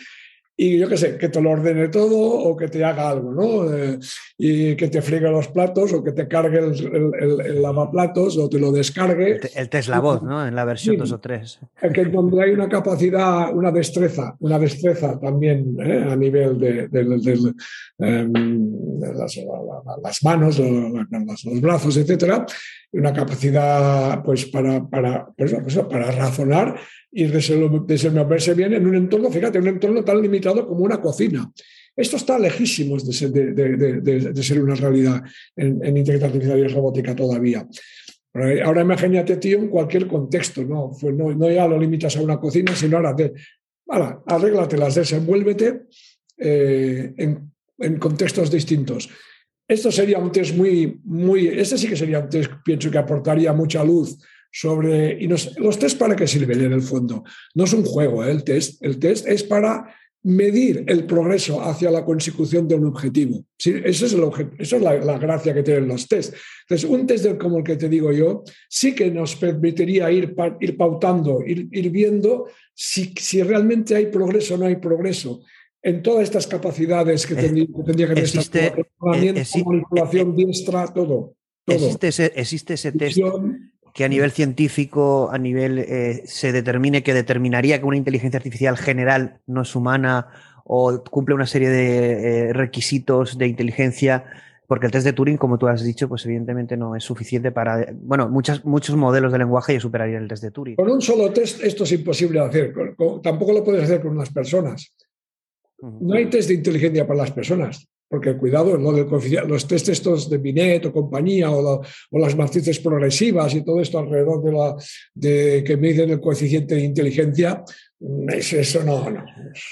y yo qué sé, que te lo ordene todo o que te haga algo, ¿no? Eh, y que te friegue los platos o que te cargue el, lavaplatos o te lo descargue. El, test la voz, ¿no? En la versión 2 o 3. Que donde hay una capacidad, una destreza, una destreza también ¿eh? a nivel de, em, las, manos, los, brazos, etcétera, una capacidad pues para, para, pues, pues, para razonar y desenvolverse bien en un entorno, fíjate, un entorno tan limitado como una cocina. Esto está lejísimo de ser, de, ser una realidad en, en, inteligencia artificial y robótica todavía. Ahora imagínate, tío, en cualquier contexto, ¿no? Pues no, no, ya lo limitas a una cocina, sino ahora, de, ahora arréglatelas, desenvuélvete eh, en, en, contextos distintos. Esto sería un test muy, muy, este sí que sería un test, pienso que aportaría mucha luz sobre... Y los test para qué sirven en el fondo? No es un juego ¿eh? el test. El test es para medir el progreso hacia la consecución de un objetivo. Sí, es, eso es la, gracia que tienen los test. Entonces, un test como el que te digo yo, sí que nos permitiría ir, ir pautando, ir, ir viendo si, si, realmente hay progreso o no hay progreso en todas estas capacidades que, tendría que tener existe, manipulación diestra, todo. todo. Existe ese, existe ese test que a nivel científico, a nivel eh, se determine que determinaría que una inteligencia artificial general no es humana o cumple una serie de eh, requisitos de inteligencia, porque el test de Turing, como tú has dicho, pues evidentemente no es suficiente para, bueno, muchas, muchos modelos de lenguaje ya superarían el test de Turing. Con un solo test esto es imposible de hacer, tampoco lo puedes hacer con unas personas. No hay test de inteligencia para las personas. Porque cuidado, los test estos de Binet o compañía o, las matrices progresivas y todo esto alrededor de, la, de que miden el coeficiente de inteligencia, mm, eso no. no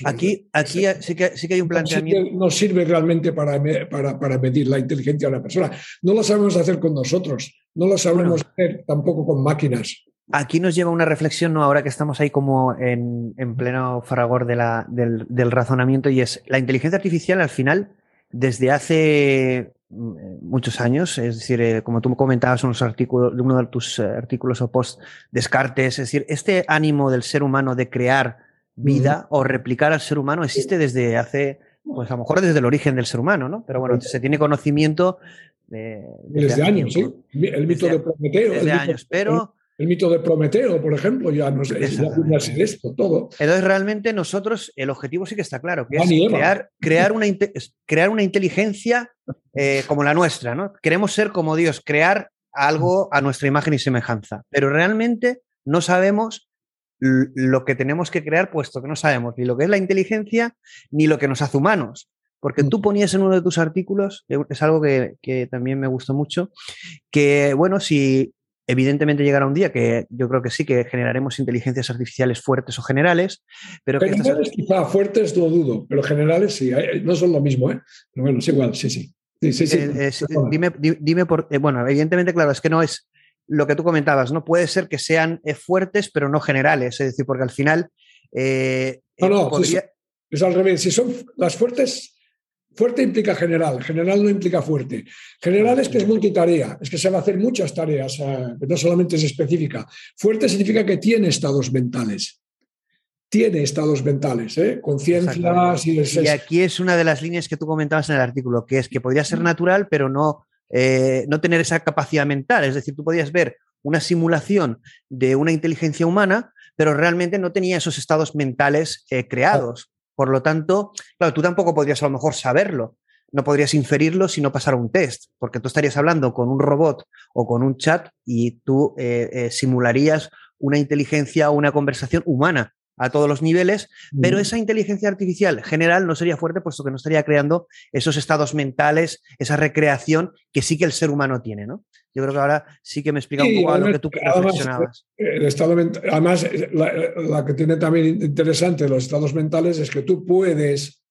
aquí aquí sí, que, sí que hay un planteamiento. No sirve, realmente para, para, para, medir la inteligencia de una persona. No lo sabemos hacer con nosotros, no lo sabemos hacer tampoco con máquinas. Aquí nos lleva una reflexión, ¿no? ahora que estamos ahí como en, en pleno fragor de la, del, del razonamiento, y es la inteligencia artificial al final desde hace mm, muchos años, es decir, eh, como tú comentabas en uno de tus eh, artículos o post Descartes, es decir, este ánimo del ser humano de crear vida o replicar al ser humano existe desde hace, pues a lo mejor desde el origen del ser humano, ¿no? Pero bueno, se tiene conocimiento de, desde, años, sí. El mito de Prometeo. Desde años, pero el mito de Prometeo, por ejemplo, ya no sé, ya ser esto, todo. Entonces, realmente nosotros, el objetivo sí que está claro, que es crear, crear, una, crear una inteligencia eh, como la nuestra, ¿no? Queremos ser como Dios, crear algo a nuestra imagen y semejanza, pero realmente no sabemos lo que tenemos que crear, puesto que no sabemos ni lo que es la inteligencia ni lo que nos hace humanos. Porque tú ponías en uno de tus artículos, es algo que, que también me gustó mucho, que, bueno, si Evidentemente llegará un día que yo creo que sí, que generaremos inteligencias artificiales fuertes o generales, pero... Generales quizá fuertes lo dudo, pero generales sí, no son lo mismo, ¿eh? Pero bueno, es igual, sí, sí. sí, sí, eh, dime, dime por... Eh, bueno, evidentemente, claro, es que no es lo que tú comentabas, ¿no? Puede ser que sean eh, fuertes, pero no generales, es decir, porque al final... no, no, es al revés. Si son las fuertes, Fuerte implica general, general no implica fuerte. General es que es multitarea, es que se va a hacer muchas tareas, eh, no solamente es específica. Fuerte significa que tiene estados mentales. Tiene estados mentales, ¿eh? conciencias y... Y aquí es una de las líneas que tú comentabas en el artículo, que es que podría ser natural, pero no, eh, no tener esa capacidad mental. Es decir, tú podías ver una simulación de una inteligencia humana, pero realmente no tenía esos estados mentales eh, creados. Por lo tanto, claro, tú tampoco podrías a lo mejor saberlo, no podrías inferirlo si no pasara un test, porque tú estarías hablando con un robot o con un chat y tú eh, eh, simularías una inteligencia o una conversación humana a todos los niveles, pero esa inteligencia artificial general no sería fuerte puesto que no estaría creando esos estados mentales, esa recreación que sí que el ser humano tiene, ¿no? Yo creo que ahora sí que me explica un poco a lo que tú reflexionabas. El estado además, la, que tiene también interesante los estados mentales es que tú puedes,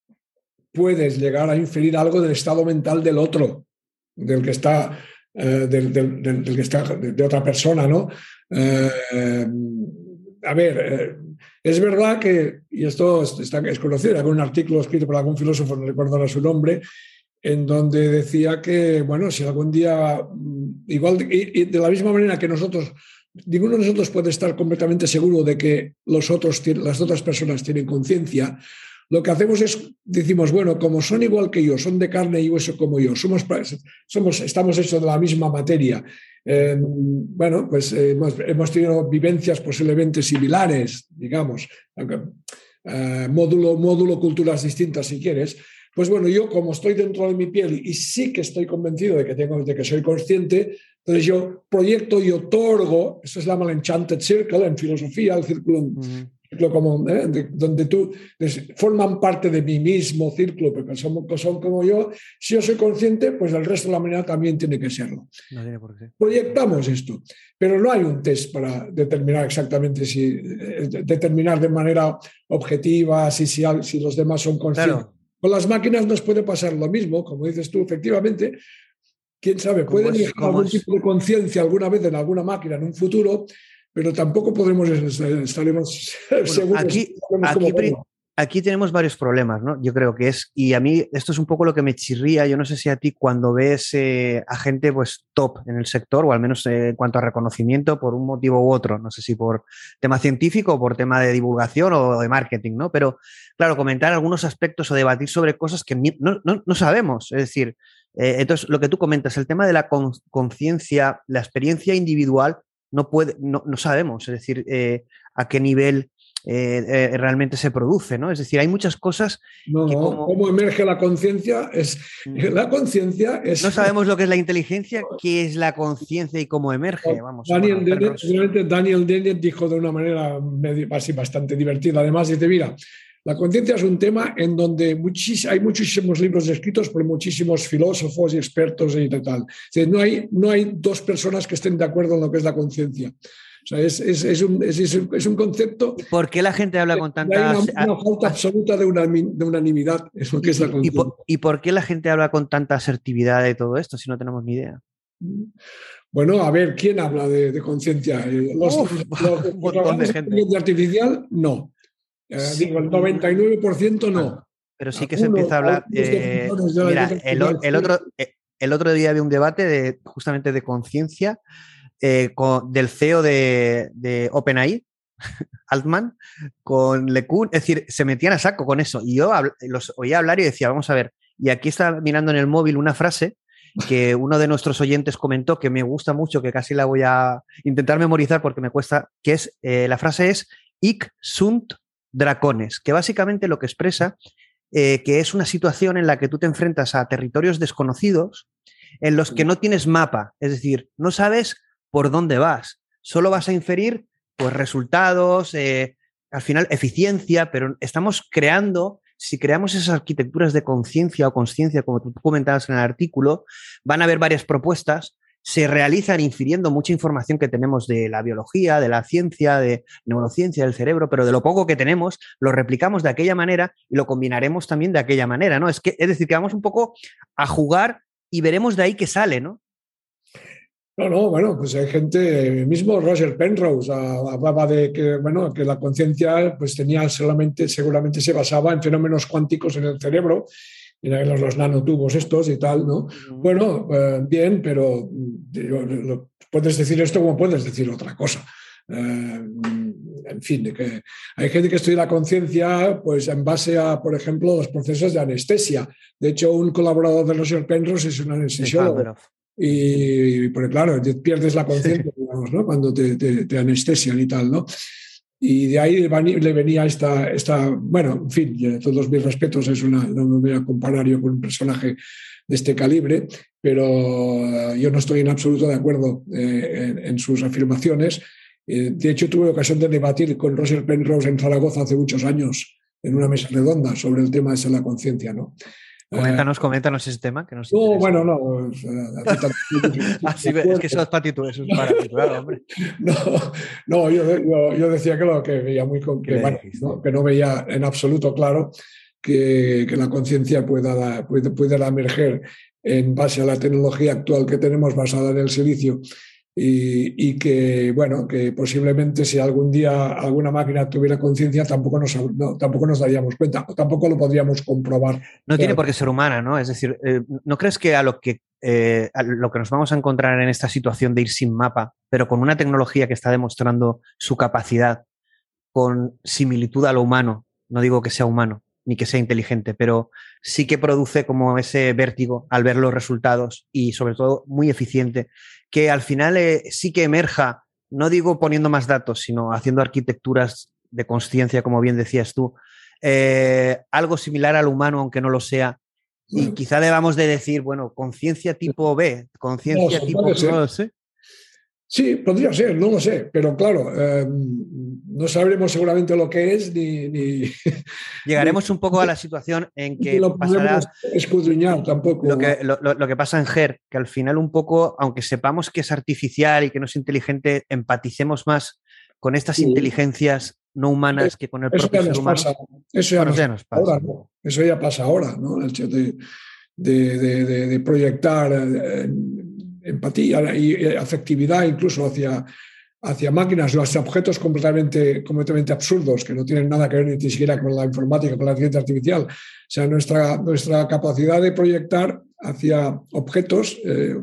puedes llegar a inferir algo del estado mental del otro, del que está, eh, del, del, que está de, otra persona, ¿no? Eh, a ver, eh, es verdad que, y esto está, es conocido, hay un artículo escrito por algún filósofo, no recuerdo ahora su nombre, en donde decía que, bueno, si algún día, mm, igual, y, de la misma manera que nosotros, ninguno de nosotros puede estar completamente seguro de que los otros, las otras personas tienen conciencia, lo que hacemos es, decimos, bueno, como son igual que yo, son de carne y hueso como yo, somos, somos, estamos hechos de la misma materia, eh, bueno, pues hemos, hemos, tenido vivencias posiblemente similares, digamos, eh, módulo, módulo culturas distintas si quieres, pues bueno, yo como estoy dentro de mi piel y sí que estoy convencido de que, tengo, de que soy consciente, entonces yo proyecto y otorgo, eso se llama el Enchanted Circle en filosofía, el círculo, como, ¿eh? donde tú forman parte de mi mismo círculo, porque son, son como yo. Si yo soy consciente, pues el resto de la humanidad también tiene que serlo. Proyectamos esto, pero no hay un test para determinar exactamente si, eh, determinar de manera objetiva si, si, si los demás son conscientes. Con las máquinas nos puede pasar lo mismo, como dices tú, efectivamente. Quién sabe, puede llegar algún tipo de conciencia alguna vez en alguna máquina en un futuro, pero tampoco podremos estaremos seguros. Aquí, aquí tenemos varios problemas, ¿no? Yo creo que es, y a mí esto es un poco lo que me chirría, yo no sé si a ti cuando ves eh, a gente pues top en el sector, o al menos eh, en cuanto a reconocimiento por un motivo u otro, no sé si por tema científico o por tema de divulgación o de marketing, ¿no? Pero claro, comentar algunos aspectos o debatir sobre cosas que no, no, no sabemos, es decir, eh, entonces lo que tú comentas, el tema de la conciencia, la experiencia individual, no, puede, no, no sabemos, es decir, a qué nivel eh, eh, realmente se produce, ¿no? Es decir, hay muchas cosas. No, ¿Cómo emerge la conciencia? Es, mm. la conciencia es. No sabemos lo que es la inteligencia, qué es la conciencia y cómo emerge. Vamos, Daniel, Dennett, Daniel Dennett dijo de una manera así bastante divertida. Además, dice: Mira, la conciencia es un tema en donde hay muchísimos libros escritos por muchísimos filósofos y expertos y tal. no, hay, no hay dos personas que estén de acuerdo en lo que es la conciencia. O sea, es, es, es, un, es, un, concepto. ¿Por qué la gente habla con tanta. Hay una, falta absoluta de, de, unanimidad. Es lo que es la ¿Y, por, ¿Y por qué la gente habla con tanta asertividad de todo esto si no tenemos ni idea? Bueno, a ver, ¿quién habla de, conciencia? Eh, los, de artificial, no. Eh, digo, el 99% no. Pero sí que se empieza a hablar. Eh, mira, el, el, otro, el otro día había un debate de, justamente de conciencia eh, del CEO de, de OpenAI, Altman, con LeCun, es decir, se metían a saco con eso. Y yo los oía hablar y decía, vamos a ver, y aquí está mirando en el móvil una frase que uno de nuestros oyentes comentó que me gusta mucho, que casi la voy a intentar memorizar porque me cuesta, que es, eh, la frase es Ic sunt dracones, que básicamente lo que expresa eh, que es una situación en la que tú te enfrentas a territorios desconocidos en los que no tienes mapa, es decir, no sabes por dónde vas, solo vas a inferir pues resultados, eh, al final eficiencia, pero estamos creando si creamos esas arquitecturas de conciencia o conciencia, como tú comentabas en el artículo, van a haber varias propuestas, se realizan infiriendo mucha información que tenemos de la biología, de la ciencia, de neurociencia del cerebro, pero de lo poco que tenemos, lo replicamos de aquella manera y lo combinaremos también de aquella manera, ¿no? Es, que, es decir, que vamos un poco a jugar y veremos de ahí qué sale, ¿no? No, no, bueno, pues hay gente, mismo Roger Penrose hablaba de que, bueno, que la conciencia pues tenía solamente, seguramente se basaba en fenómenos cuánticos en el cerebro, en los, los nanotubos estos y tal, ¿no? Bueno, eh, bien, pero puedes decir esto como puedes decir otra cosa. Eh, en fin, que hay gente que estudia la conciencia pues en base a, por ejemplo, los procesos de anestesia. De hecho, un colaborador de Roger Penrose es un anestesiólogo. Y, porque claro, pierdes la conciencia, digamos, ¿no? Cuando te, te, anestesian y tal, ¿no? Y de ahí le venía esta, esta, bueno, en fin, todos mis respetos, es una, no me voy a comparar yo con un personaje de este calibre, pero eh, yo no estoy en absoluto de acuerdo eh, en, sus afirmaciones. Eh, de hecho, tuve ocasión de debatir con Roger Penrose en Zaragoza hace muchos años en una mesa redonda sobre el tema de la conciencia, ¿no? Coméntanos, coméntanos ese tema que nos No, bueno, no. ah, sí, es que eso es para titular, eso es para titular, hombre. no, no yo, yo, yo, decía que lo que veía muy que, bueno, ¿no? que no veía en absoluto claro que, que la conciencia pueda, pueda, pueda emerger en base a la tecnología actual que tenemos basada en el silicio y, que, bueno, que posiblemente si algún día alguna máquina tuviera conciencia tampoco nos, tampoco nos daríamos cuenta, tampoco lo podríamos comprobar. No tiene por qué ser humana, ¿no? Es decir, eh, ¿no crees que a lo que, eh, a lo que nos vamos a encontrar en esta situación de ir sin mapa, pero con una tecnología que está demostrando su capacidad con similitud a lo humano, no digo que sea humano, ni que sea inteligente, pero sí que produce como ese vértigo al ver los resultados y sobre todo muy eficiente, que al final eh, sí que emerja, no digo poniendo más datos, sino haciendo arquitecturas de conciencia, como bien decías tú, eh, algo similar al humano, aunque no lo sea. Y quizá debamos de decir, bueno, conciencia tipo B, conciencia tipo... No Sí, podría ser, no lo sé, pero claro, eh, no sabremos seguramente lo que es ni... Llegaremos un poco a la situación en que lo pasará... Escudriñar tampoco. Lo que, lo, que pasa en GER, que al final un poco, aunque sepamos que es artificial y que no es inteligente, empaticemos más con estas inteligencias no humanas que con el propio ser humano. Eso ya, nos, pasa. Ahora, Eso ya pasa ahora, ¿no? El hecho de, de proyectar eh, empatía y afectividad incluso hacia, hacia máquinas o hacia objetos completamente, completamente absurdos que no tienen nada que ver ni siquiera con la informática, con la ciencia artificial. O sea, nuestra, nuestra capacidad de proyectar hacia objetos, eh,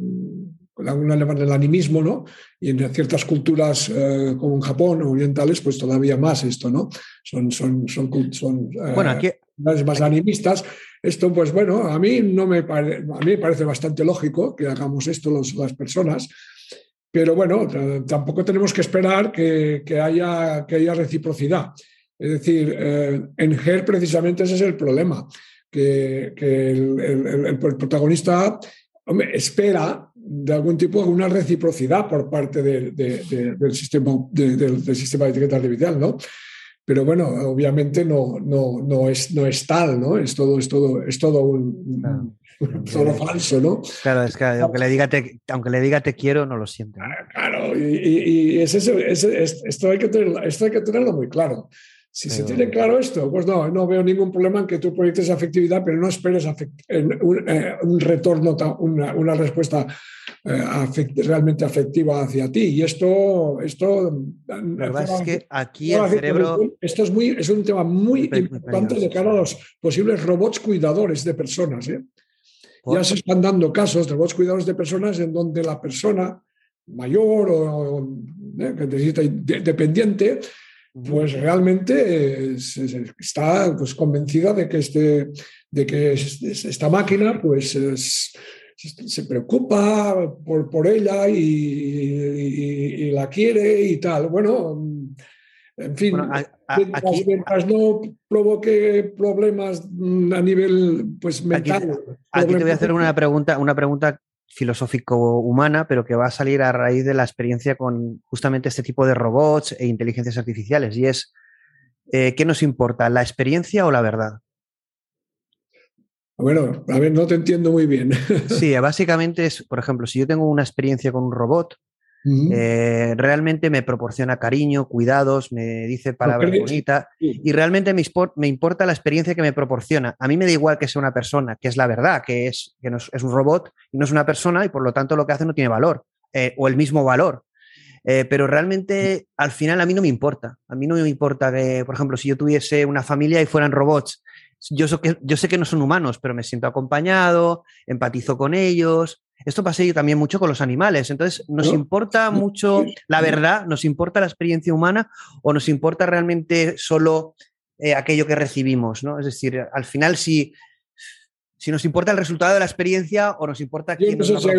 el animismo, ¿no? Y en ciertas culturas eh, como en Japón o orientales, pues todavía más esto, ¿no? Son, son, son, son eh, bueno, aquí, más animistas. Esto, pues bueno, a mí, no me, a mí parece bastante lógico que hagamos esto las personas, pero bueno, tampoco tenemos que esperar que, haya, que haya reciprocidad. Es decir, eh, en GER precisamente ese es el problema, que, el, protagonista espera de algún tipo una reciprocidad por parte del, sistema, del, sistema de etiqueta artificial, ¿no? Pero bueno, obviamente no, no, no, es, no es tal, ¿no? Es todo, es todo, es todo un, todo falso, ¿no? Claro, es que aunque le diga te, aunque le diga te quiero, no lo siente. Claro, y, es eso, esto, hay que tenerlo, esto hay que tenerlo muy claro. Si se tiene claro esto, pues no, no veo ningún problema en que tú proyectes afectividad, pero no esperes un, eh, un, retorno, una, una respuesta eh, realmente afectiva hacia ti. Y esto, esto la verdad es que aquí el cerebro... Esto es, muy, es un tema muy importante de cara a los posibles robots cuidadores de personas. ¿eh? Ya se están dando casos de robots cuidadores de personas en donde la persona mayor o, ¿eh? que necesita dependiente pues realmente está pues, convencida de que, este, de que esta máquina pues, se preocupa por, por ella y, la quiere y tal. Bueno, en fin, mientras, no provoque problemas a nivel pues, mental. Aquí, te voy a hacer una pregunta, una pregunta filosófico-humana, pero que va a salir a raíz de la experiencia con justamente este tipo de robots e inteligencias artificiales. Y es, eh, ¿qué nos importa, la experiencia o la verdad? Bueno, a ver, no te entiendo muy bien. Sí, básicamente es, por ejemplo, si yo tengo una experiencia con un robot, eh, realmente me proporciona cariño, cuidados, me dice palabras bonitas y realmente me, me, importa la experiencia que me proporciona. A mí me da igual que sea una persona, que es la verdad, que es, que es, un robot y no es una persona y por lo tanto lo que hace no tiene valor eh, o el mismo valor. Eh, pero realmente al final a mí no me importa. A mí no me importa que, por ejemplo, si yo tuviese una familia y fueran robots, yo, que, yo sé que no son humanos, pero me siento acompañado, empatizo con ellos, esto pasa también mucho con los animales. Entonces, ¿nos importa mucho la verdad? ¿Nos importa la experiencia humana? ¿O nos importa realmente solo eh, aquello que recibimos? ¿no? Es decir, al final, si, si nos importa el resultado de la experiencia o nos importa quién no, nos sé si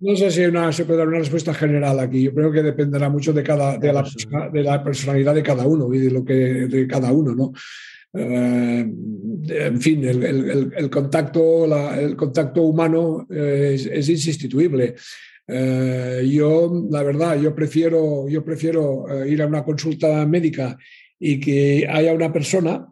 no sé si se puede dar una respuesta general aquí. Yo creo que dependerá mucho de, cada, de, la, de la personalidad de cada uno y de lo que de cada uno, ¿no? Eh, en fin, el, contacto, el contacto humano eh, es, insustituible. Eh, yo, la verdad, yo prefiero, yo prefiero ir a una consulta médica y que haya una persona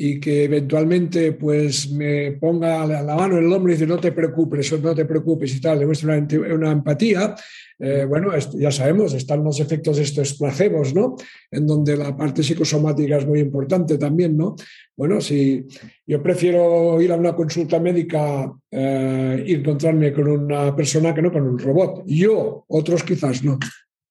y que eventualmente pues me ponga la mano en el hombro y dice no te preocupes, no te preocupes y tal, le muestra una, empatía, eh, bueno, ya sabemos, están los efectos de estos placebos, ¿no? En donde la parte psicosomática es muy importante también, ¿no? Bueno, si yo prefiero ir a una consulta médica eh, y encontrarme con una persona que no con un robot. Yo, otros quizás no.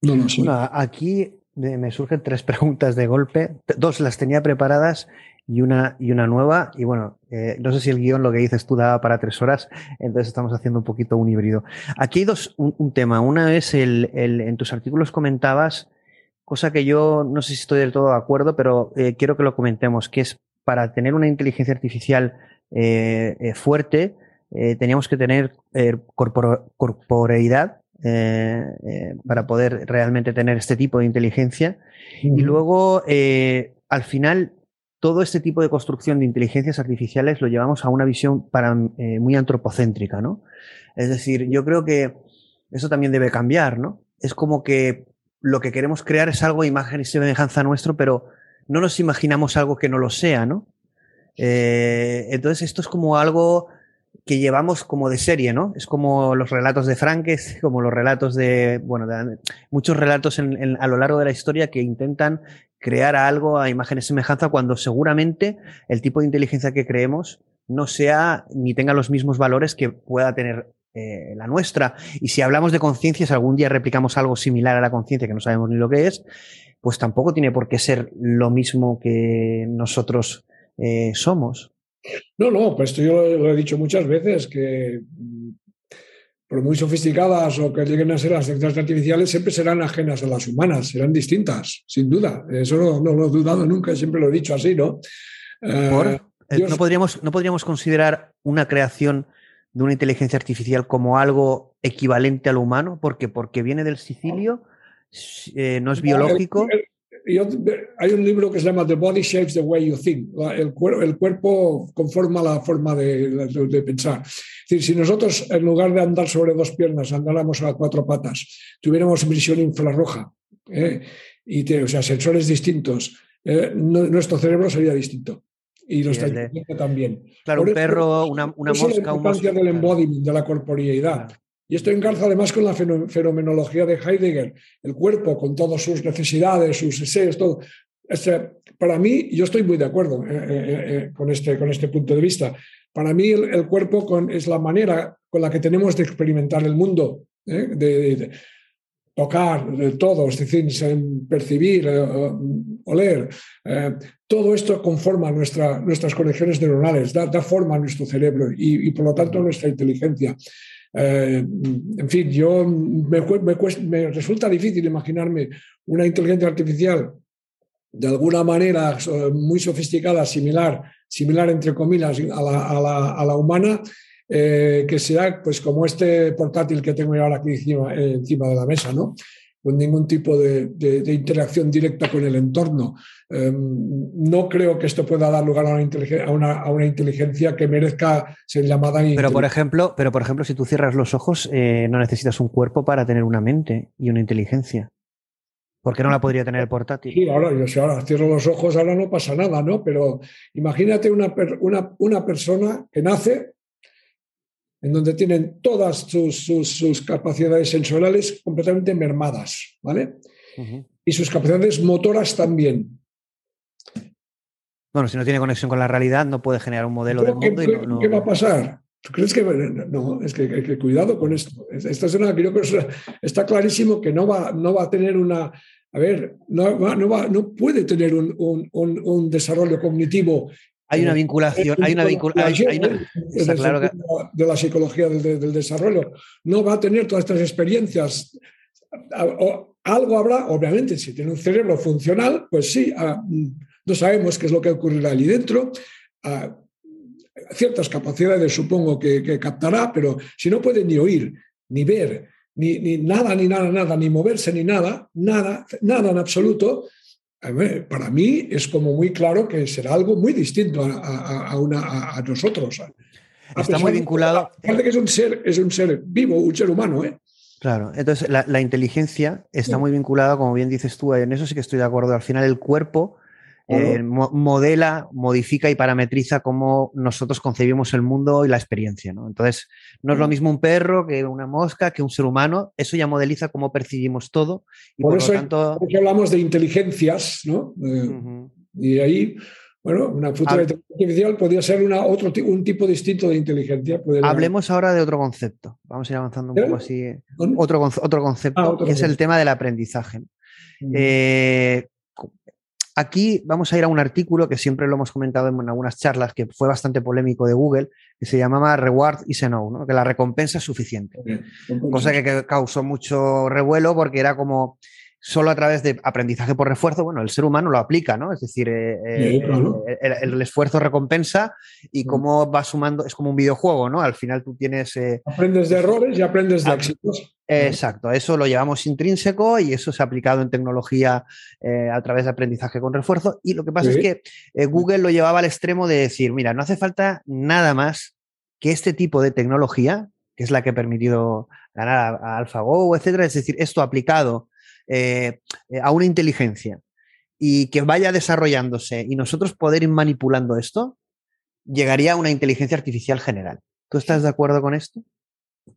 No lo sé. aquí me surgen tres preguntas de golpe. Dos las tenía preparadas y una, y una nueva. Y bueno, eh, no sé si el guion, lo que dices tú, daba para tres horas, entonces estamos haciendo un poquito un híbrido. Aquí hay dos, un, tema. Una es el, el, en tus artículos comentabas, cosa que yo no sé si estoy del todo de acuerdo, pero eh, quiero que lo comentemos, que es para tener una inteligencia artificial eh, fuerte, teníamos que tener corporeidad, eh, para poder realmente tener este tipo de inteligencia. Y luego, al final, todo este tipo de construcción de inteligencias artificiales lo llevamos a una visión eh, muy antropocéntrica, ¿no? Es decir, yo creo que eso también debe cambiar, ¿no? Es como que lo que queremos crear es algo imagen y semejanza nuestro, pero no nos imaginamos algo que no lo sea, ¿no? Eh, entonces esto es como algo que llevamos como de serie, ¿no? Es como los relatos de Franques, como los relatos de, bueno, muchos relatos a lo largo de la historia que intentan crear algo a imagen y semejanza cuando seguramente el tipo de inteligencia que creemos no sea ni tenga los mismos valores que pueda tener eh, la nuestra. Y si hablamos de conciencia, si algún día replicamos algo similar a la conciencia que no sabemos ni lo que es, pues tampoco tiene por qué ser lo mismo que nosotros eh, somos. No, no, pues esto yo lo he dicho muchas veces, que por muy sofisticadas o que lleguen a ser las inteligencias artificiales, siempre serán ajenas a las humanas, serán distintas, sin duda. Eso no, lo he dudado nunca, siempre lo he dicho así, ¿no? Eh, eh, ¿No, podríamos, ¿No podríamos considerar una creación de una inteligencia artificial como algo equivalente al humano? porque Porque viene del Sicilio, eh, no es biológico hay un libro que se llama The Body Shapes the Way You Think. El, el cuerpo conforma la forma de, pensar. Es decir, si nosotros, en lugar de andar sobre dos piernas, andáramos a cuatro patas, tuviéramos visión infrarroja, ¿eh? y o sea, sensores distintos, eh, nuestro cerebro sería distinto. Y nuestra inteligencia también. Claro, un perro, una, una mosca. Es la importancia del embodiment, de la corporeidad. Y esto encarza además con la fenomenología de Heidegger, el cuerpo con todas sus necesidades, sus deseos, todo. Este, para mí, yo estoy muy de acuerdo eh, eh, eh, con, este, con este punto de vista. Para mí el, cuerpo es la manera con la que tenemos de experimentar el mundo, de, tocar, de todo, es decir, percibir, oler. todo esto conforma nuestra, nuestras conexiones neuronales, da, forma a nuestro cerebro y, por lo tanto a nuestra inteligencia. Eh, en fin, yo me, resulta difícil imaginarme una inteligencia artificial de alguna manera muy sofisticada, similar, similar entre comillas, a la, a la, humana, eh, que sea pues como este portátil que tengo ahora aquí encima, encima de la mesa, ¿no? con ningún tipo de, interacción directa con el entorno. Em, no creo que esto pueda dar lugar a una, a una, inteligencia que merezca ser llamada. Pero por ejemplo, pero por ejemplo, si tú cierras los ojos, eh, no necesitas un cuerpo para tener una mente y una inteligencia. ¿Por qué no la podría tener el portátil? Sí, ahora, yo si ahora cierro los ojos, ahora no pasa nada, ¿no? Pero imagínate una, una, una persona que nace en donde tienen todas sus, capacidades sensoriales completamente mermadas, ¿vale? Y sus capacidades motoras también. Bueno, si no tiene conexión con la realidad, no puede generar un modelo de mundo. ¿qué, ¿Qué va a pasar? ¿Tú crees que.? No, es que, cuidado con esto. Esto es una, creo que está clarísimo que no va, no va a tener una. A ver, no, no, no puede tener un, un desarrollo cognitivo hay una vinculación, hay una vinculación. De la psicología del, desarrollo. No va a tener todas estas experiencias. Algo habrá, obviamente, si tiene un cerebro funcional, pues sí, ah, no sabemos qué es lo que ocurrirá allí dentro. Ah, ciertas capacidades supongo que, captará, pero si no puede ni oír, ni ver, ni, ni nada, ni nada, nada, ni moverse, ni nada, nada, nada en absoluto, para mí es como muy claro que será algo muy distinto a, a, nosotros. Está muy vinculado. Parece que es un ser, es un ser vivo, un ser humano, ¿eh? Claro, entonces la, inteligencia está muy vinculada, como bien dices tú, en eso sí que estoy de acuerdo. Al final el cuerpo eh, modela, modifica y parametriza cómo nosotros concebimos el mundo y la experiencia. ¿no? Entonces, no es lo mismo un perro que una mosca, que un ser humano. Eso ya modeliza cómo percibimos todo. Y por, eso, lo tanto... hablamos de inteligencias, ¿no? Eh, y ahí, bueno, una futura inteligencia artificial podría ser una, otro, un tipo distinto de inteligencia. Hablemos ahora de otro concepto. Vamos a ir avanzando un poco así. Otro, otro concepto, ah, que es el tema del aprendizaje. Eh, Aquí vamos a ir a un artículo que siempre lo hemos comentado en algunas charlas, que fue bastante polémico de Google, que se llamaba Reward is enough, ¿no? que la recompensa es suficiente. Cosa que causó mucho revuelo porque era como solo a través de aprendizaje por refuerzo, bueno, el ser humano lo aplica, ¿no? Es decir, eh, eh, el, esfuerzo recompensa y cómo va sumando, es como un videojuego, ¿no? Al final tú tienes... Eh, aprendes de errores y aprendes de éxitos. Exacto, eso lo llevamos intrínseco y eso se ha aplicado en tecnología a través de aprendizaje con refuerzo. Y lo que pasa es que Google lo llevaba al extremo de decir, mira, no hace falta nada más que este tipo de tecnología, que es la que ha permitido ganar a, a AlphaGo, etcétera, es decir, esto aplicado eh, eh, a una inteligencia y que vaya desarrollándose y nosotros poder ir manipulando esto, llegaría a una inteligencia artificial general. ¿Tú estás de acuerdo con esto?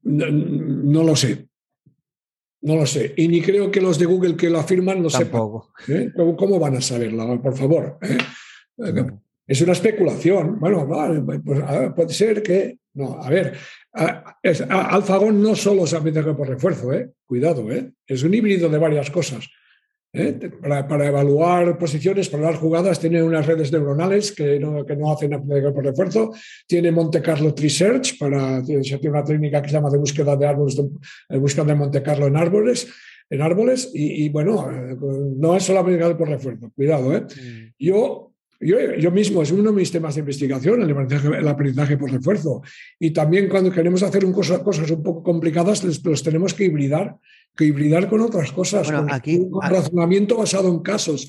No, lo sé. No lo sé. Y ni creo que los de Google que lo afirman lo Tampoco. sepan. ¿eh? ¿Cómo van a saberlo? Por favor. Es una especulación. Bueno, pues, puede ser que. No, a ver, AlphaGo no solo se aprendizaje por refuerzo, ¿eh? cuidado, ¿eh? es un híbrido de varias cosas. ¿Eh? Para, evaluar posiciones, para dar jugadas, tiene unas redes neuronales que no, que no hacen por refuerzo. Tiene Monte Carlo Tree Search, para, tiene una técnica que se llama de búsqueda de árboles, de, búsqueda de Monte Carlo en árboles. En árboles y, bueno, no es aprendizaje por refuerzo, cuidado. ¿eh? Mm. Yo yo, mismo es uno de mis temas de investigación, el aprendizaje, el aprendizaje por refuerzo. Y también cuando queremos hacer un cosas un poco complicadas, los, tenemos que hibridar, que hibridar con otras cosas, con, aquí, razonamiento basado en casos.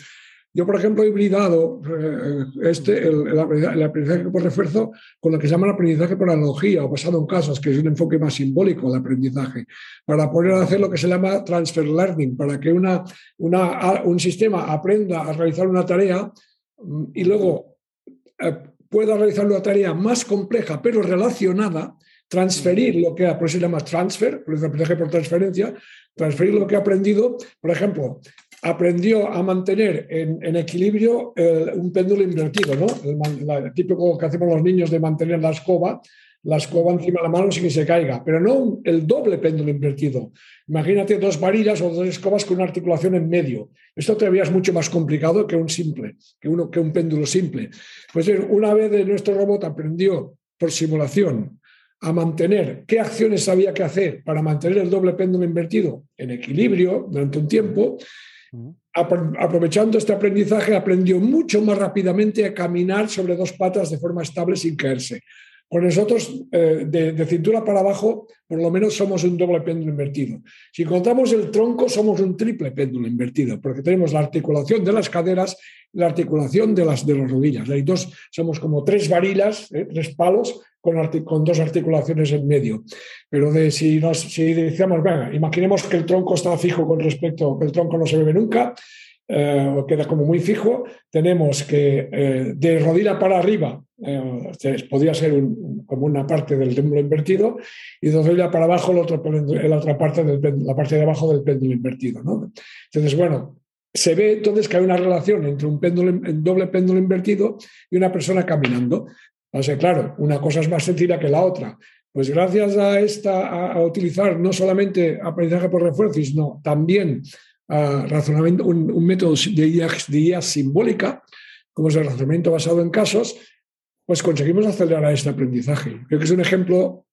Yo, por ejemplo, he hibridado eh, este, el, aprendizaje por refuerzo con lo que se llama el aprendizaje por analogía o basado en casos, que es un enfoque más simbólico del aprendizaje, para poder hacer lo que se llama transfer learning, para que una, una, un sistema aprenda a realizar una tarea y luego eh, pueda realizar una tarea más compleja pero relacionada, transferir lo que por eso se llama transfer, por aprendizaje por transferencia, transferir lo que ha aprendido, por ejemplo, aprendió a mantener en, equilibrio un péndulo invertido, ¿no? El, típico que hacemos los niños de mantener la escoba, la escoba encima de la mano sin que se caiga, pero no el doble péndulo invertido. Imagínate dos varillas o dos escobas con una articulación en medio. Esto todavía es mucho más complicado que un simple, que, uno, que un péndulo simple. Pues una vez nuestro robot aprendió por simulación a mantener qué acciones había que hacer para mantener el doble péndulo invertido en equilibrio durante un tiempo, aprovechando este aprendizaje, aprendió mucho más rápidamente a caminar sobre dos patas de forma estable sin caerse. Pues nosotros, eh, de, cintura para abajo, por lo menos somos un doble péndulo invertido. Si contamos el tronco, somos un triple péndulo invertido, porque tenemos la articulación de las caderas la articulación de las, de las rodillas. Hay dos, somos como tres varilas, eh, tres palos, con, dos articulaciones en medio. Pero si, si decíamos, imaginemos que el tronco está fijo con respecto, que el tronco no se mueve nunca, eh, queda como muy fijo, tenemos que eh, de rodilla para arriba, eh, podría ser como una parte del péndulo invertido, y de rodilla para abajo la otra, la otra parte, del, la parte de abajo del péndulo invertido. ¿no? Entonces, bueno, se ve entonces que hay una relación entre un, péndulo, un doble péndulo invertido y una persona caminando. O sea, claro, una cosa es más sencilla que la otra. Pues gracias a esta, a, utilizar no solamente aprendizaje por refuerzo, sino también razonamiento, un, método de guía, simbólica, como es el razonamiento basado en casos, pues conseguimos acelerar este aprendizaje. Creo que es un ejemplo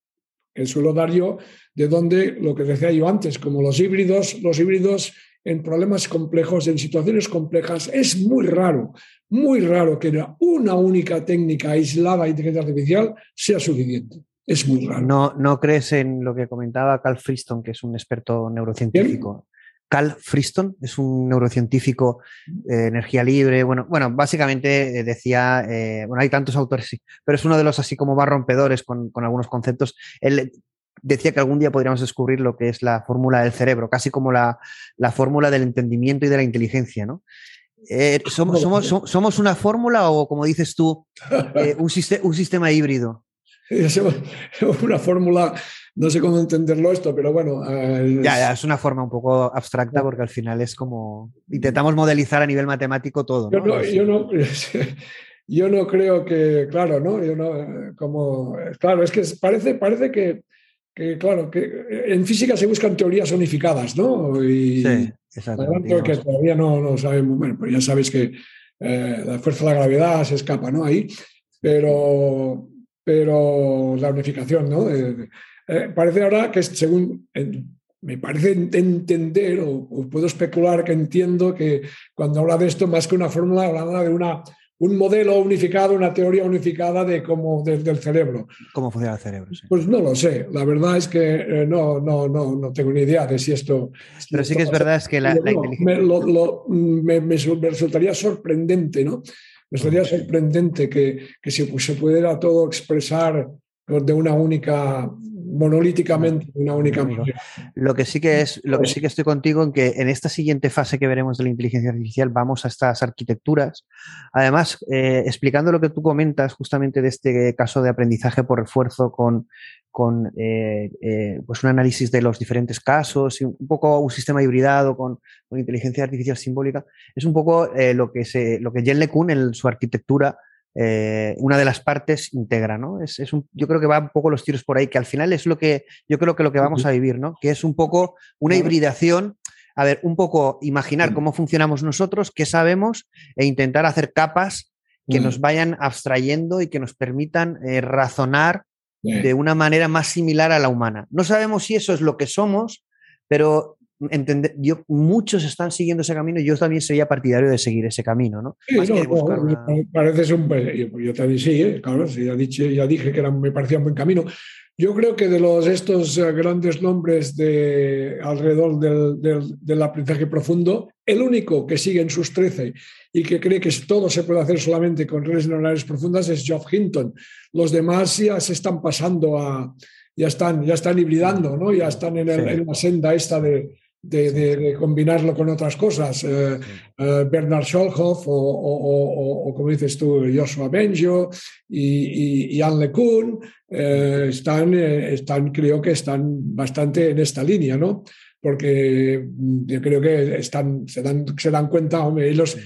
que suelo dar yo de donde lo que decía yo antes, como los híbridos, los híbridos en problemas complejos, en situaciones complejas, es muy raro, muy raro que una única técnica aislada de inteligencia artificial sea suficiente. Es muy raro. No, no crees en lo que comentaba Carl Friston, que es un experto neurocientífico. Cal Friston, es un neurocientífico de energía libre. Bueno, bueno básicamente eh, decía, eh, bueno, hay tantos autores, sí, pero es uno de los así como más rompedores con, algunos conceptos. Él decía que algún día podríamos descubrir lo que es la fórmula del cerebro, casi como la, fórmula del entendimiento y de la inteligencia, ¿no? Eh, somos, somos, una fórmula o, como dices tú, un, un sistema híbrido? Una fórmula no sé cómo entenderlo esto, pero bueno. Eh, ya, ya, es una forma un poco abstracta porque al final es como. Intentamos modelizar a nivel matemático todo. Yo no, yo no, yo no creo que, claro, ¿no? Yo no, como, claro, es que parece, parece que, que, claro, que en física se buscan teorías unificadas, ¿no? Y, sí, exactamente. que todavía no, no, sabemos, bueno, pues ya sabéis que eh, la fuerza de la gravedad se escapa, ¿no? Ahí, pero, pero la unificación, ¿no? Eh, parece ahora que según me parece entender o, puedo especular que entiendo que cuando habla de esto más que una fórmula habla de una un modelo unificado, una teoría unificada de cómo del cerebro. ¿Cómo funciona el cerebro? Pues no lo sé. La verdad es que eh, no, no, no, no tengo ni idea de si esto. Pero sí que es verdad es que la, inteligencia. Me, me, resultaría sorprendente, ¿no? Me resultaría sorprendente que, que se, se pudiera todo expresar de una única monolíticamente una única Lo que sí que es, lo que sí. que estoy contigo en que en esta siguiente fase que veremos de la inteligencia artificial vamos a estas arquitecturas. Además, eh, explicando lo que tú comentas justamente de este caso de aprendizaje por refuerzo con, con eh, eh, pues un análisis de los diferentes casos y un poco un sistema hibridado con, con inteligencia artificial simbólica, es un poco lo que se, lo que Jen LeCun en su arquitectura eh, una de las partes integra, ¿no? Es, yo creo que va un poco los tiros por ahí, que al final es lo que yo creo que lo que vamos a vivir, ¿no? Que es un poco una hibridación, a ver, un poco imaginar cómo funcionamos nosotros, qué sabemos, e intentar hacer capas que nos vayan abstrayendo y que nos permitan eh, razonar de una manera más similar a la humana. No sabemos si eso es lo que somos, pero entender, yo, muchos están siguiendo ese camino y yo también sería partidario de seguir ese camino, ¿no? Sí, parece un, yo, también sí, ¿eh? claro, ya, dije, ya dije que era, me parecía un buen camino. Yo creo que de los, estos eh, grandes nombres de, alrededor del, del, del, aprendizaje profundo, el único que sigue en sus 13 y que cree que todo se puede hacer solamente con redes neuronales profundas es Geoff Hinton. Los demás ya se están pasando a, ya están, ya están hibridando, ¿no? ya están en, en la senda esta de, de, combinarlo con otras cosas. Eh, eh, Bernard Scholhoff o, como dices tú, Joshua Benjo y, y, Anne LeCun eh, están, están, creo que están bastante en esta línea, ¿no? Porque mm, yo creo que están, se, dan, se dan cuenta, hombre, ellos,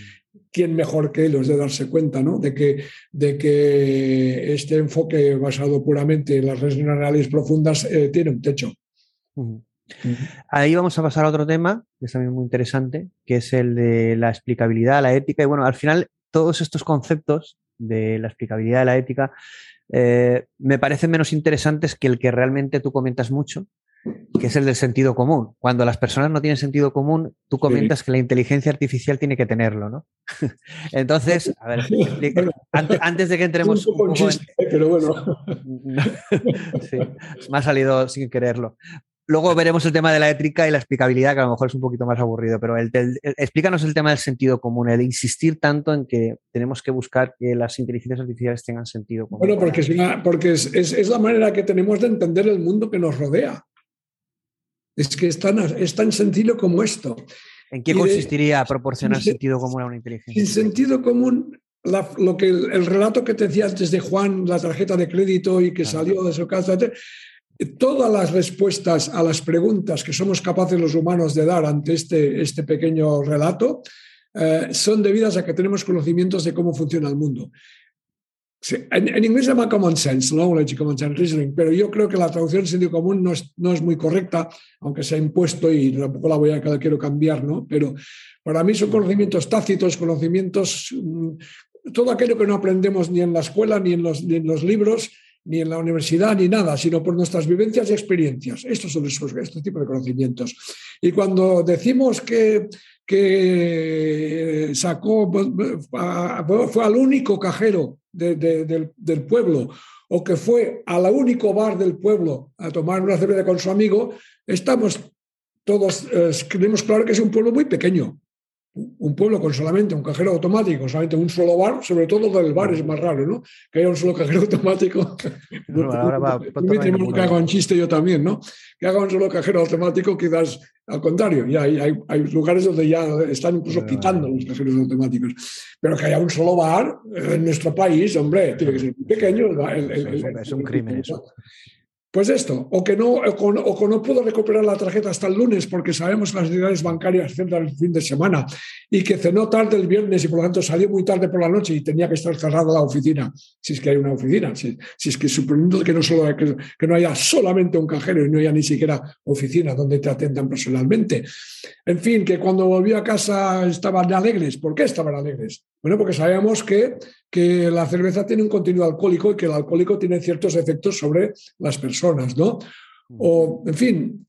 ¿quién mejor que ellos de darse cuenta, ¿no? De que, de que este enfoque basado puramente en las redes neuronales profundas tiene un techo. Ahí vamos a pasar a otro tema, que es también muy interesante, que es el de la explicabilidad, la ética. Y bueno, al final, todos estos conceptos de la explicabilidad de la ética eh, me parecen menos interesantes que el que realmente tú comentas mucho, que es el del sentido común. Cuando las personas no tienen sentido común, tú comentas que la inteligencia artificial tiene que tenerlo, ¿no? Entonces, a ver, antes, de que entremos... Un poco chiste, pero bueno. sí, me ha salido sin quererlo. Luego veremos el tema de la ética y la explicabilidad, que a lo mejor es un poquito más aburrido, pero el, explícanos el tema del sentido común, el insistir tanto en que tenemos que buscar que las inteligencias artificiales tengan sentido común. Bueno, porque, es, porque es, la manera que tenemos de entender el mundo que nos rodea. Es que es tan, es tan sencillo como esto. ¿En qué consistiría proporcionar sentido común a una inteligencia? En sentido común, lo que el, relato que te decía antes de Juan, la tarjeta de crédito y que salió de su casa, todas las respuestas a las preguntas que somos capaces los humanos de dar ante este, este pequeño relato eh, son debidas a que tenemos conocimientos de cómo funciona el mundo. En, inglés se llama common sense, knowledge common sense reasoning, pero yo creo que la traducción sentido común no es, no es muy correcta, aunque se ha impuesto y tampoco la voy a quiero cambiar, ¿no? Pero para mí son conocimientos tácitos, conocimientos, mm, todo aquello que no aprendemos ni en la escuela ni en los libros ni en la universidad, ni nada, sino por nuestras vivencias y experiencias. Estos son esos, este de conocimientos. Y cuando decimos que, que sacó, fue al único cajero del, pueblo o que fue al único bar del pueblo a tomar una cerveza con su amigo, estamos todos, eh, creemos claro que es un pueblo muy pequeño, un pueblo con solamente un cajero automático, solamente un solo bar, sobre todo del bar es más raro, ¿no? Que haya un solo cajero automático. ahora que haga un chiste yo también, ¿no? Que haga un solo cajero automático, quizás al contrario. Ya hay, hay, lugares donde ya están incluso quitando los cajeros automáticos. Pero que haya un solo bar en nuestro país, hombre, tiene que ser pequeño. es un crimen eso. Pues esto, o que, no, o, que no puedo recuperar la tarjeta hasta el lunes porque sabemos que las entidades bancarias centran el fin de semana y que cenó tarde el viernes y por lo tanto salió muy tarde por la noche y tenía que estar cerrada la oficina, si es que hay una oficina, si, es que suponiendo que no, solo, que, que no haya solamente un cajero y no haya ni siquiera oficina donde te atendan personalmente. En fin, que cuando volví a casa estaban alegres. ¿Por qué estaban alegres? Bueno, porque sabíamos que, que la cerveza tiene un contenido alcohólico y que el alcohólico tiene ciertos efectos sobre las personas, ¿no? O, en fin,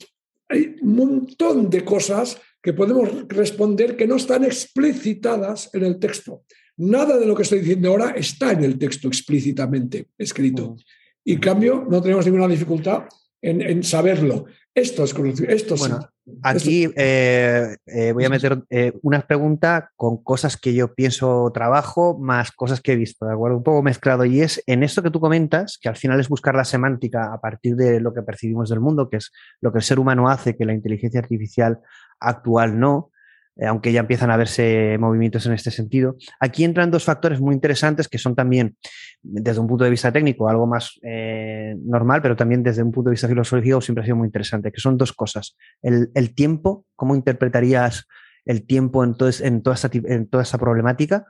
hay un montón de cosas que podemos responder que no están explicitadas en el texto. Nada de lo que estoy diciendo ahora está en el texto explícitamente escrito. Y en cambio, no tenemos ninguna dificultad en, saberlo. Esto es conocido. bueno, aquí eh, eh, voy a meter eh, una pregunta con cosas que yo pienso trabajo más cosas que he visto, ¿de acuerdo? Un poco mezclado. Y es en esto que tú comentas, que al final es buscar la semántica a partir de lo que percibimos del mundo, que es lo que el ser humano hace, que la inteligencia artificial actual no. Eh, aunque ya empiezan a verse movimientos en este sentido. Aquí entran dos factores muy interesantes que son también, desde un punto de vista técnico, algo más eh, normal, pero también desde un punto de vista filosófico siempre ha sido muy interesante, que son dos cosas. El, tiempo, ¿cómo interpretarías el tiempo en, en, toda esta, en toda esta problemática?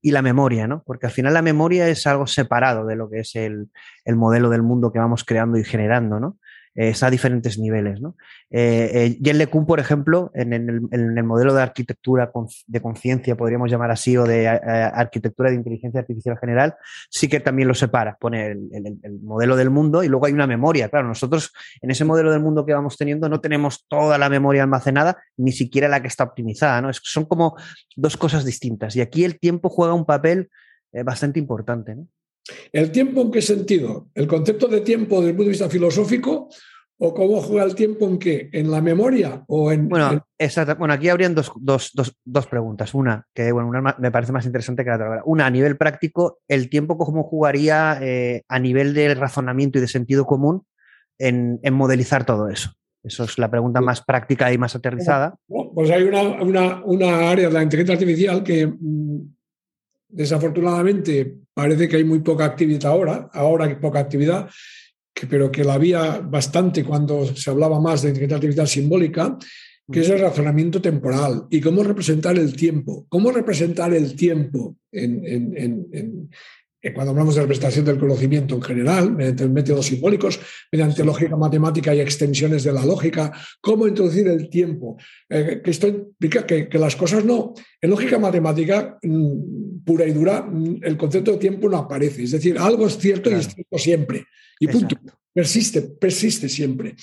y la memoria, ¿no? Porque al final la memoria es algo separado de lo que es el, el, modelo del mundo que vamos creando y generando, ¿no? Es a diferentes niveles. ¿no? Eh, eh LeCun, por ejemplo, en el, modelo de arquitectura de conciencia, podríamos llamar así, o de eh, arquitectura de inteligencia artificial general, sí que también lo separa, pone el, modelo del mundo y luego hay una memoria. Claro, nosotros en ese modelo del mundo que vamos teniendo no tenemos toda la memoria almacenada, ni siquiera la que está optimizada. ¿no? son como dos cosas distintas. Y aquí el tiempo juega un papel eh, bastante importante. ¿El tiempo en qué sentido? ¿El concepto de tiempo desde el punto de vista filosófico o cómo juega el tiempo en qué? ¿En la memoria o en...? Bueno, bueno aquí habrían dos, dos, dos, preguntas. Una, que bueno, una me parece más interesante que la otra. Una, a nivel práctico, ¿el tiempo cómo jugaría eh, a nivel de razonamiento y de sentido común en, en modelizar todo eso? Eso es la pregunta más práctica y más aterrizada. pues hay una, una, una, área de la inteligencia artificial que mm, desafortunadamente parece que hay muy poca actividad ahora, ahora hay poca actividad, pero que la había bastante cuando se hablaba más de artificial simbólica, que es el razonamiento temporal y cómo representar el tiempo. ¿Cómo representar el tiempo en, cuando hablamos de representación del conocimiento en general, mediante métodos simbólicos, mediante lógica matemática y extensiones de la lógica, cómo introducir el tiempo. Eh, que esto implica que, las cosas no. En lógica matemática mm, pura y dura, mm, el concepto de tiempo no aparece. Es decir, algo es cierto y es cierto siempre. Y punto. Persiste, persiste siempre.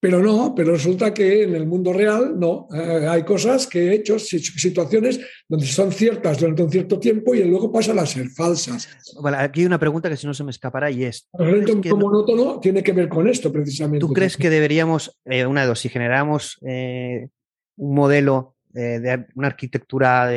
Pero no, pero resulta que en el mundo real no. Eh, hay cosas que he hecho, situaciones donde son ciertas durante un cierto tiempo y luego pasan a ser falsas. Vale, aquí hay una pregunta que si no se me escapará y es... El como monótono tiene que ver con esto precisamente. ¿Tú crees que deberíamos, eh, una de dos, si generamos eh, un modelo de una arquitectura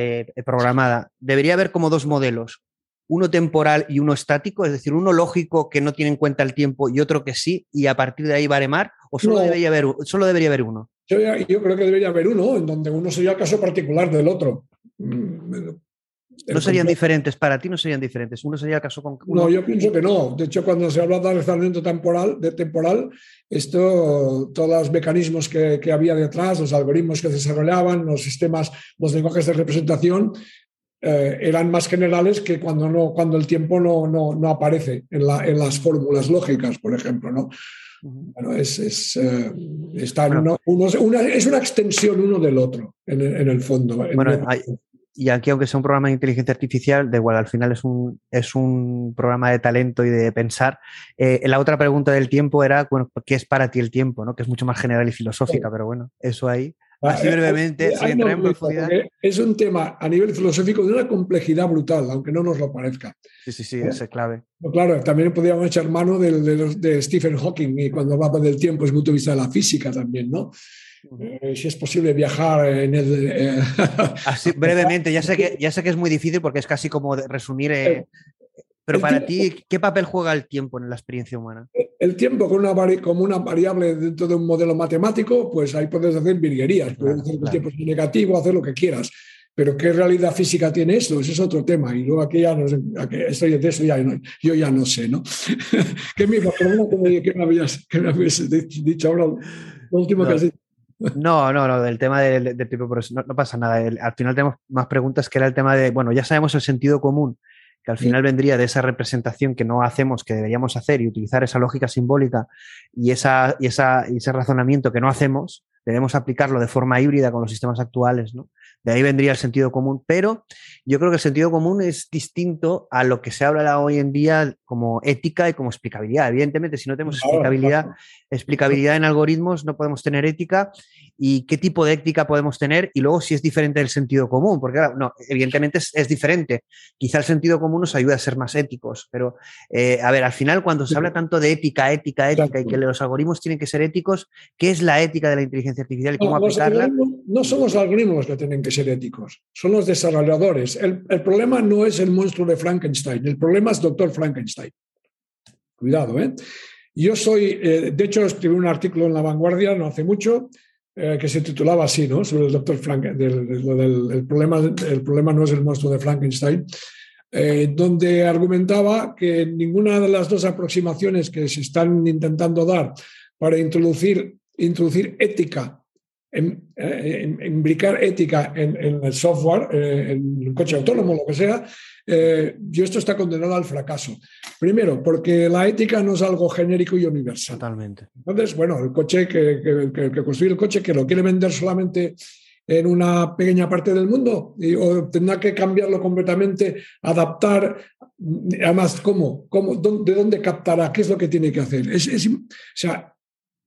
programada, debería haber como dos modelos? Uno temporal y uno estático, es decir, uno lógico que no tiene en cuenta el tiempo y otro que sí, y a partir de ahí baremar, o solo, debería, haber, solo debería haber uno? Yo, creo que debería haber uno, en donde uno sería el caso particular del otro. Mm, no serían diferentes, para ti no serían diferentes. Uno sería el caso con. No, yo pienso que no. De hecho, cuando se habla de alzamiento temporal, de temporal, esto, todos los mecanismos que, que, había detrás, los algoritmos que se desarrollaban, los sistemas, los lenguajes de representación, eh, eran más generales que cuando, no, cuando el tiempo no, no, no aparece en, la, en, las fórmulas lógicas, por ejemplo. ¿no? Bueno, es, es, eh, está uno, una, es una extensión uno del otro, en, en el fondo. Bueno, y aquí, aunque sea un programa de inteligencia artificial, de igual, al final es un, es un programa de talento y de pensar. Eh, la otra pregunta del tiempo era, bueno, ¿qué es para ti el tiempo? ¿no? Que es mucho más general y filosófica, pero bueno, eso ahí. Así ah, brevemente, Es un tema a nivel filosófico de una complejidad brutal, aunque no nos lo parezca. Sí, sí, sí, es clave. claro, también podríamos echar mano de, Stephen Hawking y cuando hablaba del tiempo es punto de vista de la física también, ¿no? Eh, si es posible viajar en el... Eh, Así, brevemente, ya sé, que, ya sé que es muy difícil porque es casi como resumir eh, pero para ti, ¿qué papel juega el tiempo en la experiencia humana? El tiempo como una, como una variable dentro de un modelo matemático, pues ahí puedes hacer virguerías, puedes hacer el tiempo negativo, hacer lo que quieras. Pero ¿qué realidad física tiene esto? Ese es otro tema. Y luego aquí ya no sé, estoy de eso ya no, yo ya no sé, ¿no? ¿Qué me, ¿qué me, habías, me habías dicho ahora? Lo último que has dicho. No, no, no, del tema del, tipo, no, no, pasa nada. al final tenemos más preguntas que era el tema de, bueno, ya sabemos el sentido común que al final vendría de esa representación que no hacemos, que deberíamos hacer y utilizar esa lógica simbólica y, esa, y, esa, y ese razonamiento que no hacemos, debemos aplicarlo de forma híbrida con los sistemas actuales, ¿no? De ahí vendría el sentido común, pero yo creo que el sentido común es distinto a lo que se habla hoy en día como ética y como explicabilidad. Evidentemente, si no tenemos explicabilidad, explicabilidad en algoritmos, no podemos tener ética y qué tipo de ética podemos tener y luego si es diferente del sentido común, porque no, evidentemente es, diferente. Quizá el sentido común nos ayuda a ser más éticos, pero eh, a ver, al final cuando se habla tanto de ética, ética, ética y que los algoritmos tienen que ser éticos, ¿qué es la ética de la inteligencia artificial y cómo aplicarla? No son los algoritmos los que tienen que ser éticos, son los desarrolladores. El, el problema no es el monstruo de Frankenstein, el problema es doctor Frankenstein. Cuidado, ¿eh? Yo soy, eh, de hecho, escribí un artículo en La Vanguardia no hace mucho eh, que se titulaba así, ¿no? Sobre el doctor Frank, del, problema, el problema no es el monstruo de Frankenstein, eh, donde argumentaba que ninguna de las dos aproximaciones que se están intentando dar para introducir, introducir ética eh, imbricar ética en, el software, eh, en el coche autónomo, lo que sea, eh, yo esto está condenado al fracaso. Primero, porque la ética no es algo genérico y universal. Totalmente. Entonces, bueno, el coche que, que, construye el coche, que lo quiere vender solamente en una pequeña parte del mundo y, o tendrá que cambiarlo completamente, adaptar. Además, ¿cómo? ¿Cómo? ¿De dónde captará? ¿Qué es lo que tiene que hacer? Es, es, o sea,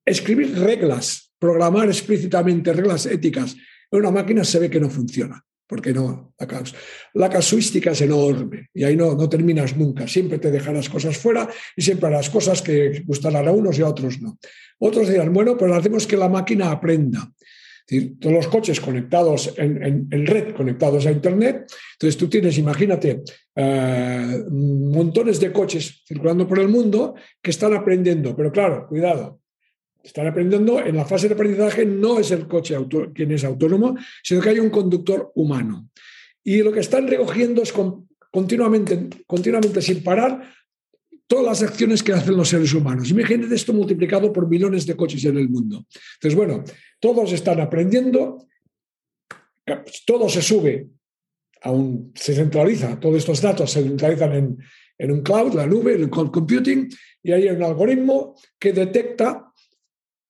escribir reglas programar explícitamente reglas éticas en una máquina se ve que no funciona. Porque no, la, casuística es enorme y ahí no, no terminas nunca. Siempre te dejarás cosas fuera y siempre las cosas que gustarán a unos y a otros no. Otros dirán, bueno, pues hacemos que la máquina aprenda. todos los coches conectados en, red, conectados a Internet. Entonces tú tienes, imagínate, eh, montones de coches circulando por el mundo que están aprendiendo. Pero claro, cuidado, están aprendiendo, en la fase de aprendizaje no es el coche quien es autónomo, sino que hay un conductor humano. Y lo que están recogiendo es continuamente, continuamente sin parar todas las acciones que hacen los seres humanos. Imagínate esto multiplicado por millones de coches en el mundo. Entonces, bueno, todos están aprendiendo, todo se sube, aún se centraliza, todos estos datos se centralizan en, en un cloud, la nube, el cloud computing, y hay un algoritmo que detecta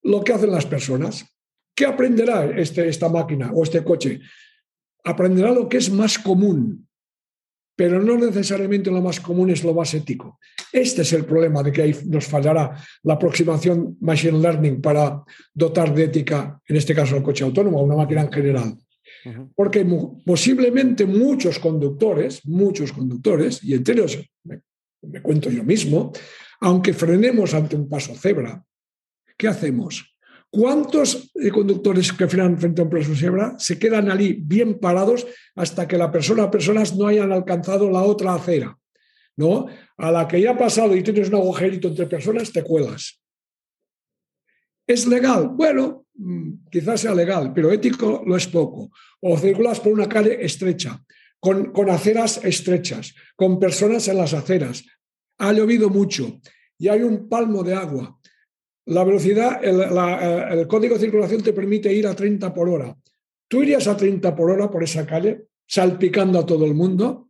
lo que hacen las personas. ¿Qué aprenderá este, esta máquina o este coche? Aprenderá lo que es más común. pero no necesariamente lo más común es lo más ético. Este es el problema de que ahí nos fallará la aproximación Machine Learning para dotar de ética, en este caso al coche autónomo, a una máquina en general. Porque posiblemente muchos conductores, muchos conductores, y entre ellos me, me cuento yo mismo, aunque frenemos ante un paso cebra, ¿qué hacemos? ¿Cuántos eh, conductores que frenan frente a un cebra se quedan allí bien parados hasta que la persona o personas no hayan alcanzado la otra acera? ¿No? A la que ya ha pasado y tienes un agujerito entre personas, te cuelas. ¿Es legal? Bueno, mm, quizás sea legal, pero ético lo es poco. O circulas por una calle estrecha, con, con aceras estrechas, con personas en las aceras. Ha llovido mucho y hay un palmo de agua la velocidad, eh, el, código de circulación te permite ir a 30 por hora. ¿Tú irías a 30 por hora por esa calle, salpicando a todo el mundo?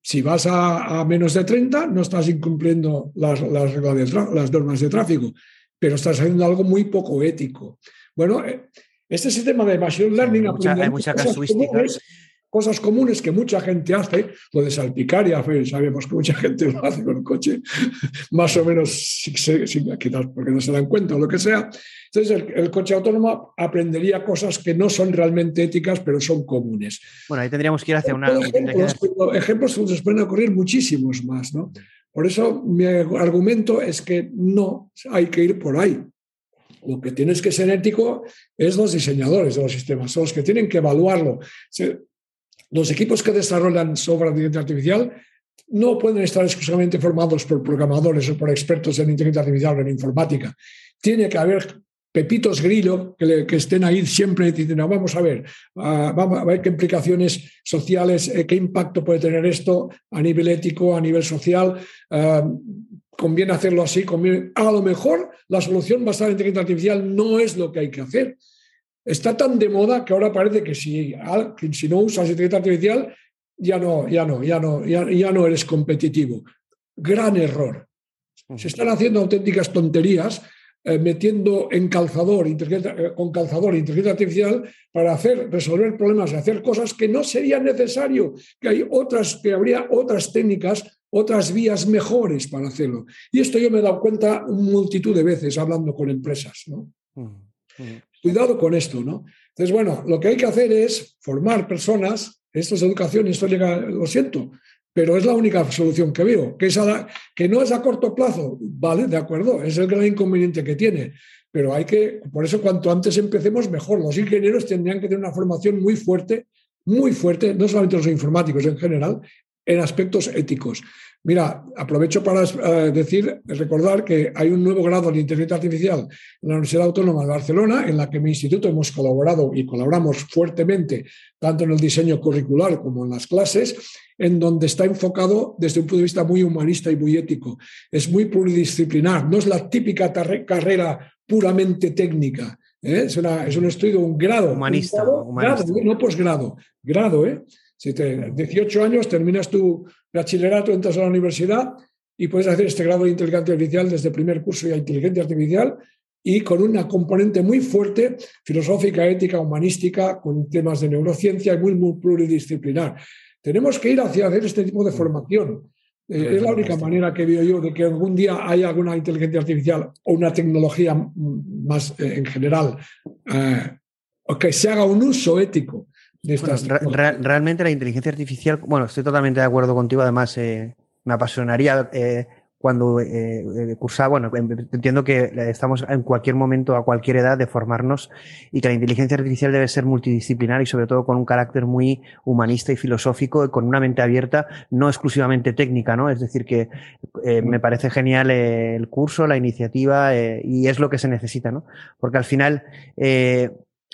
Si vas a, menos de 30, no estás incumpliendo las, las, las, normas de tráfico, pero estás haciendo algo muy poco ético. Bueno, eh, este sistema de machine learning... hay mucha casuística cosas comunes que mucha gente hace, lo de salpicar, ya sabemos que mucha gente lo hace con el coche, más o menos quizás porque no se dan cuenta o lo que sea. Entonces, el, coche autónomo aprendería cosas que no son realmente éticas, pero son comunes. Bueno, ahí tendríamos que ir hacia una... Ejemplos, ejemplos nos pueden ocurrir muchísimos más, ¿no? Por eso mi argumento es que no hay que ir por ahí. Lo que tienes que ser ético es los diseñadores de los sistemas, son los que tienen que evaluarlo los equipos que desarrollan software de inteligencia artificial no pueden estar exclusivamente formados por programadores o por expertos en inteligencia artificial o en informática. Tiene que haber pepitos grillo que, estén ahí siempre y dicen, vamos a ver, ah, vamos a ver qué implicaciones sociales, eh, qué impacto puede tener esto a nivel ético, a nivel social. Ah, conviene hacerlo así, A lo mejor la solución basada en inteligencia artificial no es lo que hay que hacer, está tan de moda que ahora parece que si, si no usas inteligencia artificial, ya no, ya no, ya no, ya, no eres competitivo. Gran error. Se están haciendo auténticas tonterías eh, metiendo en calzador, eh, con calzador inteligencia artificial para hacer, resolver problemas y hacer cosas que no sería necesario, que hay otras, que habría otras técnicas, otras vías mejores para hacerlo. Y esto yo me he dado cuenta multitud de veces hablando con empresas. ¿no? Cuidado con esto, ¿no? Entonces, bueno, lo que hay que hacer es formar personas, esto es educación llega, lo siento, pero es la única solución que veo, que, es que no es a corto plazo, vale, de acuerdo, es el gran inconveniente que tiene, pero hay que, por eso cuanto antes empecemos, mejor. Los ingenieros tendrían que tener una formación muy fuerte, muy fuerte, no solamente los informáticos en general, en aspectos éticos. Mira, aprovecho para eh, decir, recordar que hay un nuevo grado de inteligencia artificial en la Universidad Autónoma de Barcelona, en la que mi instituto hemos colaborado y colaboramos fuertemente, tanto en el diseño curricular como en las clases, en donde está enfocado desde un punto de vista muy humanista y muy ético. Es muy pluridisciplinar, no es la típica carrera puramente técnica. ¿eh? Es, es, un estudio, un grado. Humanista. no posgrado, grado, ¿eh? Si te 18 años terminas tu bachillerato, entras a la universidad y puedes hacer este grado de inteligencia artificial desde primer curso ya inteligencia artificial y con una componente muy fuerte filosófica, ética, humanística, con temas de neurociencia y muy, muy pluridisciplinar. Tenemos que ir hacia hacer este tipo de formación. Eh, es la única manera que veo yo de que algún día haya alguna inteligencia artificial o una tecnología más eh, en general, eh, o que se haga un uso ético realmente la inteligencia artificial, bueno, estoy totalmente de acuerdo contigo, además eh, me apasionaría eh, cuando eh, cursaba, bueno, em, entiendo que estamos en cualquier momento, a cualquier edad, de formarnos y que la inteligencia artificial debe ser multidisciplinar y sobre todo con un carácter muy humanista y filosófico, con una mente abierta, no exclusivamente técnica, ¿no? Es decir, que me parece genial el curso, la iniciativa y es lo que se necesita, ¿no? Porque al final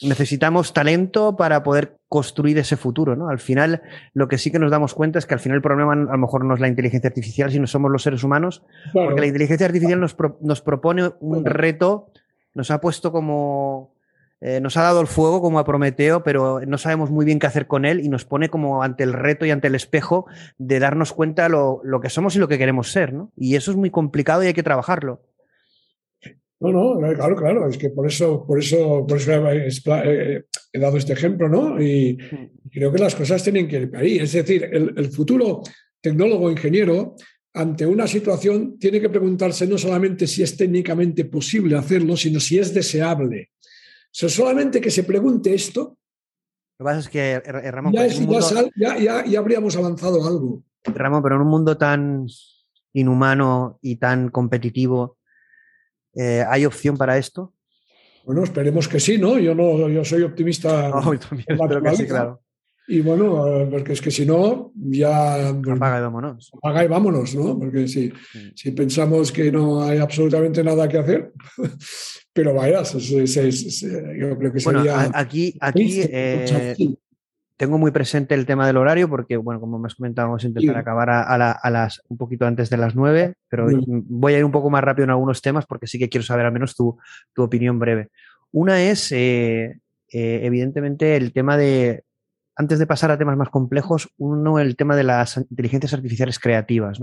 necesitamos talento para poder construir ese futuro, ¿no? Al final, lo que sí que nos damos cuenta es que al final el problema a lo mejor no es la inteligencia artificial, sino somos los seres humanos, porque la inteligencia artificial nos, nos propone un reto, nos ha puesto como... Eh, nos ha dado el fuego como a Prometeo, pero no sabemos muy bien qué hacer con él y nos pone como ante el reto y ante el espejo de darnos cuenta lo, lo que somos y lo que queremos ser, ¿no? Y eso es muy complicado y hay que trabajarlo. No, no, claro, claro, es que por eso, por eso, por eso he, dado este ejemplo, ¿no? Y creo que las cosas tienen que ir ahí. Es decir, el, el futuro tecnólogo ingeniero ante una situación tiene que preguntarse no solamente si es técnicamente posible hacerlo, sino si es deseable. O solamente que se pregunte esto. Lo que pasa es que, Ramón, ya, ya, habríamos avanzado algo. Ramón, pero en un mundo tan inhumano y tan competitivo, eh, ¿hay opción para esto? Bueno, esperemos que sí, ¿no? Yo no, yo soy optimista. espero que sí, claro. Y bueno, porque es que si no, ya... Apaga y vámonos. Apaga y vámonos, ¿no? Porque si, si pensamos que no hay absolutamente nada que hacer, pero vaya, yo creo que sería... Bueno, aquí, aquí eh, tengo muy presente el tema del horario porque, bueno, como me has comentado, vamos a intentar acabar a, las un poquito antes de las nueve, pero voy a ir un poco más rápido en algunos temas porque sí que quiero saber al menos tu, tu opinión breve. Una es, eh, evidentemente, el tema de antes de pasar a temas más complejos, uno, el tema de las inteligencias artificiales creativas.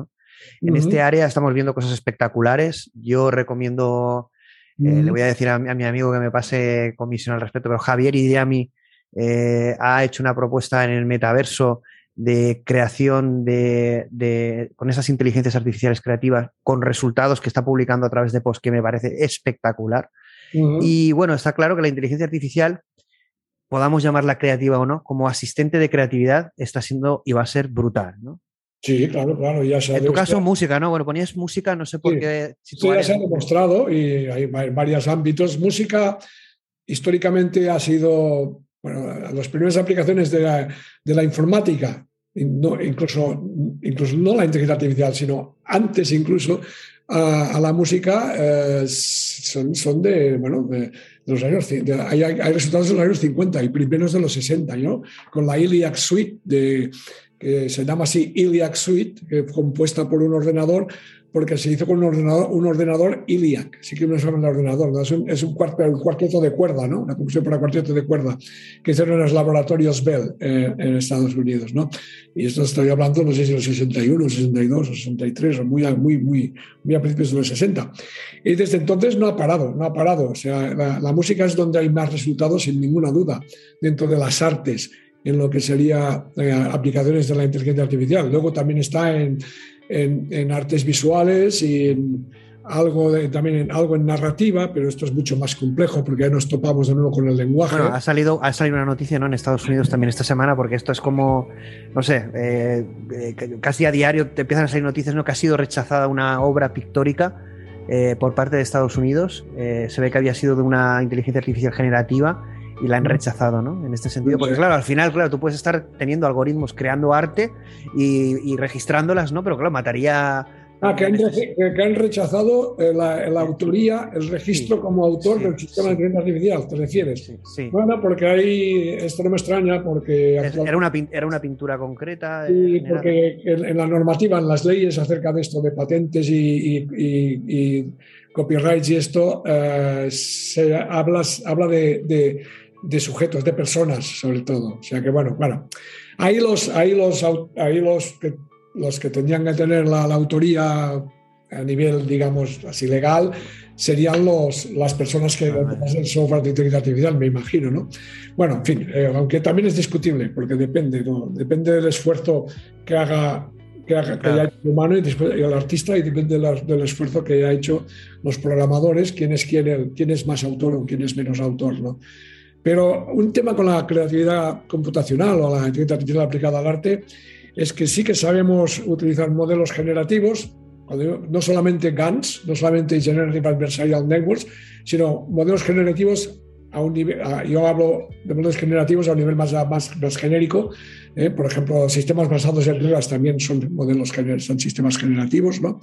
En este área estamos viendo cosas espectaculares. Yo recomiendo, eh, le voy a decir a, mi amigo que me pase comisión al respecto, pero Javier Idiami eh, ha hecho una propuesta en el metaverso de creación de, con esas inteligencias artificiales creativas, con resultados que está publicando a través de post que me parece espectacular. Y bueno, está claro que la inteligencia artificial podamos llamarla creativa o no, como asistente de creatividad está siendo y va a ser brutal, ¿no? Sí, claro, claro, ya En tu caso, música, ¿no? Bueno, ponías música, no sé por qué. sí, ya se ha demostrado y hay varios ámbitos. Música históricamente ha sido, bueno, las primeras aplicaciones de la, de la informática, no, incluso, incluso no la inteligencia artificial, sino antes incluso, a, la música eh, son, son, de, bueno, de, los años, hay, hay, resultados de los años 50 y primeros de los 60, ¿no? Con la Iliac Suite, de, que se llama así Iliac Suite, compuesta por un ordenador porque se hizo con un ordenador, un ordenador ILIAC, sí que no saben el ordenador, es, un, es un, cuarteto de cuerda, ¿no? una conversión para cuarteto de cuerda, que hicieron en los laboratorios Bell eh, en Estados Unidos. ¿no? Y esto estoy hablando, no sé si los 61, 62, 63, muy, muy, muy, muy a principios de los 60. Y desde entonces no ha parado, no ha parado. O sea, la, la música es donde hay más resultados, sin ninguna duda, dentro de las artes en lo que sería eh, aplicaciones de la inteligencia artificial. Luego también está en, en, artes visuales y en algo también en, algo en narrativa, pero esto es mucho más complejo porque ya nos topamos de nuevo con el lenguaje. ha salido, ha salido una noticia ¿no? en Estados Unidos también esta semana, porque esto es como, no sé, eh, eh, casi a diario te empiezan a salir noticias ¿no? que ha sido rechazada una obra pictórica eh, por parte de Estados Unidos. se ve que había sido de una inteligencia artificial generativa y la han rechazado, ¿no? En este sentido, porque claro, al final, claro, tú puedes estar teniendo algoritmos creando arte y, registrándolas, ¿no? Pero claro, mataría... Ah, que han, que han rechazado eh, la, la, autoría, el registro como autor del sistema de inteligencia artificial, ¿te refieres? Sí, Bueno, porque ahí, esto no me extraña, porque... Era una, era una pintura concreta. Sí, porque en, la normativa, en las leyes acerca de esto, de patentes y, y, copyrights y esto, eh, se hablas, habla de de sujetos, de personas sobre todo. O sea que bueno, bueno, ahí los, ahí los, ahí los, que, los que tendrían que tener la, autoría a nivel, digamos, así legal, serían los, las personas que hacen software de inteligencia artificial, me imagino, ¿no? Bueno, en fin, eh, aunque también es discutible, porque depende, ¿no? Depende del esfuerzo que haga que, haya hecho el humano y, después, el artista y depende del esfuerzo que haya hecho los programadores, quién es, quién, quién es más autor o quién es menos autor, ¿no? Pero un tema con la creatividad computacional o la inteligencia artificial aplicada al arte es que sí que sabemos utilizar modelos generativos, no solamente GANs, no solamente Generative Adversarial Networks, sino modelos generativos a un nivel, yo hablo de modelos generativos a un nivel más, más, genérico, ¿eh? por ejemplo, sistemas basados en reglas también son modelos, son sistemas generativos, ¿no?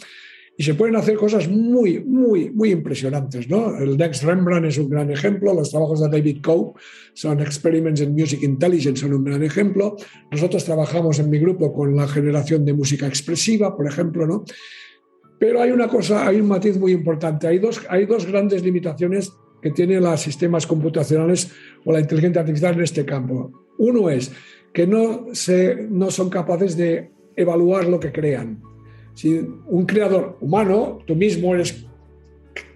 Y se pueden hacer cosas muy, muy, muy impresionantes. ¿no? El Next Rembrandt es un gran ejemplo, los trabajos de David Coe son Experiments in Music Intelligence, son un gran ejemplo. Nosotros trabajamos en mi grupo con la generación de música expresiva, por ejemplo, ¿no? Pero hay una cosa, hay un matiz muy importante. Hay dos, hay dos grandes limitaciones que tienen los sistemas computacionales o la inteligencia artificial en este campo. Uno es que no, se, no son capaces de evaluar lo que crean. Si un creador humano, tú mismo eres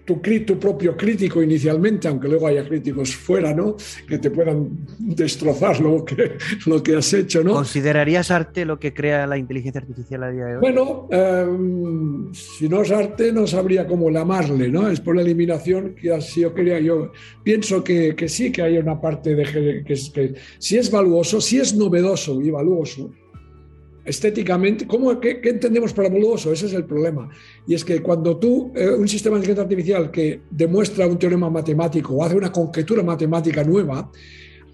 tu, tu, propio crítico inicialmente, aunque luego haya críticos fuera, ¿no? Que te puedan destrozar lo que, lo que has hecho, ¿no? ¿Considerarías arte lo que crea la inteligencia artificial a día de hoy? Bueno, em, si no es arte, no sabría cómo llamarle, ¿no? Es por la eliminación que así yo quería. Yo pienso que, que sí que hay una parte de que, que, que si es valuoso, si es novedoso y valuoso, estéticamente, ¿cómo, qué, entendemos por valuoso? Ese es el problema. Y es que cuando tú, eh, un sistema de inteligencia artificial que demuestra un teorema matemático o hace una conjetura matemática nueva,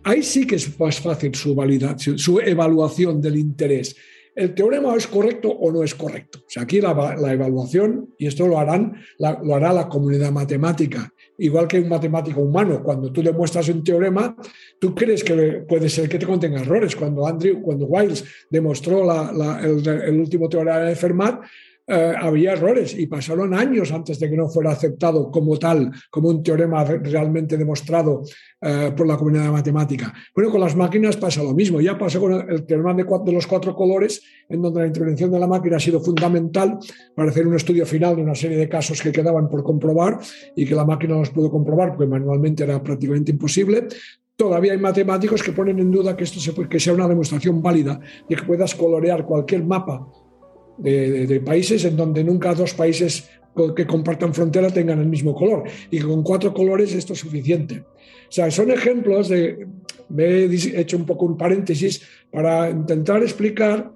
ahí sí que es más fácil su, validación, su evaluación del interés el teorema es correcto o no es correcto. O sea, aquí la, evaluación, y esto lo, harán, lo hará la comunidad matemática, igual que un matemático humano. Cuando tú demuestras un teorema, tú crees que puede ser que te contenga errores. Cuando, Andrew, cuando Wiles demostró el, el, último teorema de Fermat, eh, había errores y pasaron años antes de que no fuera aceptado como tal, como un teorema realmente demostrado eh, por la comunidad matemática. Bueno, con las máquinas pasa lo mismo. Ya pasó con el teorema de, los cuatro colores, en donde la intervención de la máquina ha sido fundamental para hacer un estudio final de una serie de casos que quedaban por comprobar y que la máquina no los pudo comprobar porque manualmente era prácticamente imposible todavía hay matemáticos que ponen en duda que esto se, que sea una demostración válida de que puedas colorear cualquier mapa de, países en donde nunca dos países que compartan frontera tengan el mismo color y con cuatro colores esto es suficiente. O sea, son ejemplos de, me he hecho un poco un paréntesis para intentar explicar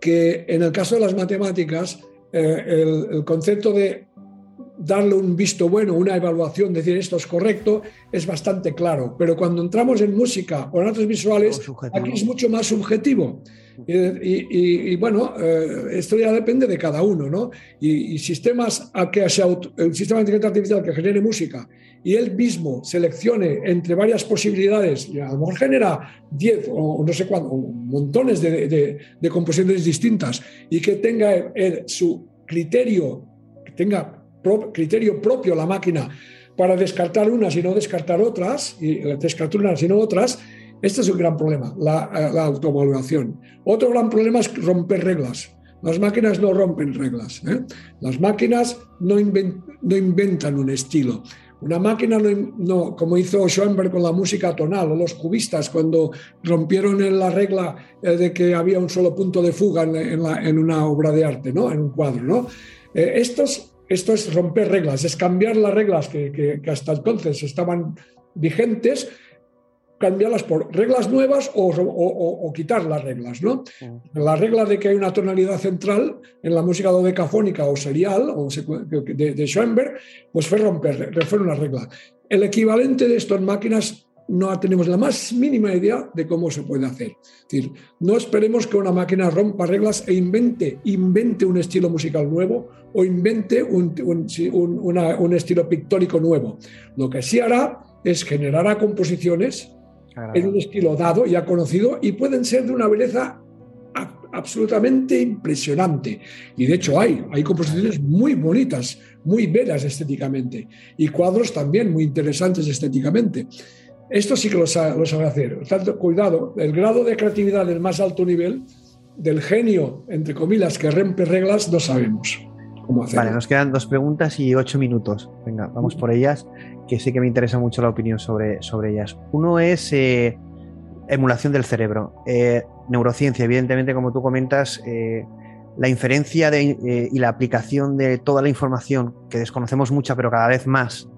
que en el caso de las matemáticas eh, el, concepto de darle un visto bueno, una evaluación, decir esto es correcto, es bastante claro. Pero cuando entramos en música o en artes visuales, aquí es mucho más subjetivo. Y, bueno, eh, esto ya depende de cada uno, ¿no? Y, sistemas a que se el sistema de inteligencia artificial que genere música y él mismo seleccione entre varias posibilidades, y a lo mejor genera 10 o no sé cuánto, montones de, de, composiciones distintas y que tenga su criterio, que tenga criterio propio la máquina para descartar unas y no descartar otras, y descartar unas y no otras, este es un gran problema, la, eh, la autoevaluación. Otro gran problema es romper reglas. Las máquinas no rompen reglas. ¿eh? Las máquinas no, inventan un estilo. Una máquina no, como hizo Schoenberg con la música tonal o los cubistas cuando rompieron la regla eh, de que había un solo punto de fuga en, en una obra de arte, ¿no? en un cuadro. ¿no? esto es romper reglas, es cambiar las reglas que, hasta entonces estaban vigentes, cambiarlas por reglas nuevas o, quitar las reglas. ¿no? La regla de que hay una tonalidad central en la música dodecafónica o serial o de, de Schoenberg, pues fue romper, fue una regla. El equivalente de esto en máquinas no tenemos la más mínima idea de cómo se puede hacer. Es decir, no esperemos que una máquina rompa reglas e invente, invente un estilo musical nuevo o invente un, un, estilo pictórico nuevo. Lo que sí hará es generará composiciones en un estilo dado, ya conocido, y pueden ser de una belleza absolutamente impresionante. Y de hecho hay, hay composiciones muy bonitas, muy bellas estéticamente, y cuadros también muy interesantes estéticamente. Esto sí que lo sabe, hacer. Tanto, cuidado, el grado de creatividad del más alto nivel, del genio, entre comillas, que rompe reglas, no sabemos cómo hacerlo. Vale, nos quedan dos preguntas y ocho minutos. Venga, vamos por ellas, que sí que me interesa mucho la opinión sobre, sobre ellas. Uno es eh, emulación del cerebro. Eh, neurociencia, evidentemente, como tú comentas, eh, la inferencia y la aplicación de toda la información, que desconocemos mucha, pero cada vez más,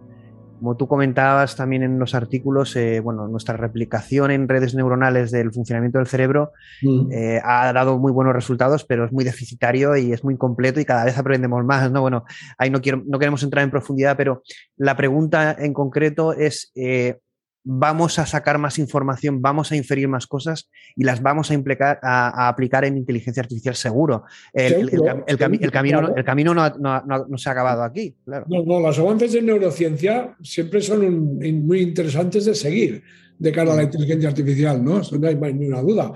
como tú comentabas también en los artículos, eh, bueno, nuestra replicación en redes neuronales del funcionamiento del cerebro mm. eh, ha dado muy buenos resultados, pero es muy deficitario y es muy incompleto y cada vez aprendemos más, ¿no? Bueno, ahí no, quiero, no queremos entrar en profundidad, pero la pregunta en concreto es, eh, vamos a sacar más información, vamos a inferir más cosas y las vamos a, implicar, a, aplicar en inteligencia artificial seguro. El, camino, el camino no, se ha acabado aquí. Claro. No, los avances de neurociencia siempre son muy interesantes de seguir de cara a la inteligencia artificial, ¿no? no hay ninguna duda.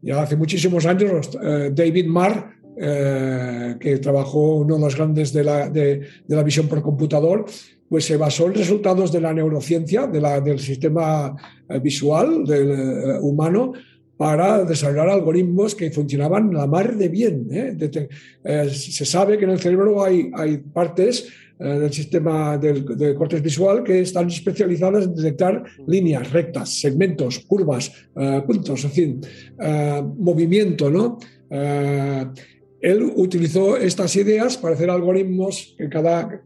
Ya hace muchísimos años eh, David Marr eh, que trabajó uno de los grandes de la, de la visión por computador, pues se basó en resultados de la neurociencia, del sistema eh, visual del, eh, humano, para desarrollar algoritmos que funcionaban la mar de bien. ¿eh? Se sabe que en el cerebro hay, hay partes del sistema del, del cortes visual que están especializadas en detectar líneas rectas, segmentos, curvas, puntos, en fin, movimiento, ¿no? Él utilizó estas ideas para hacer algoritmos, que cada,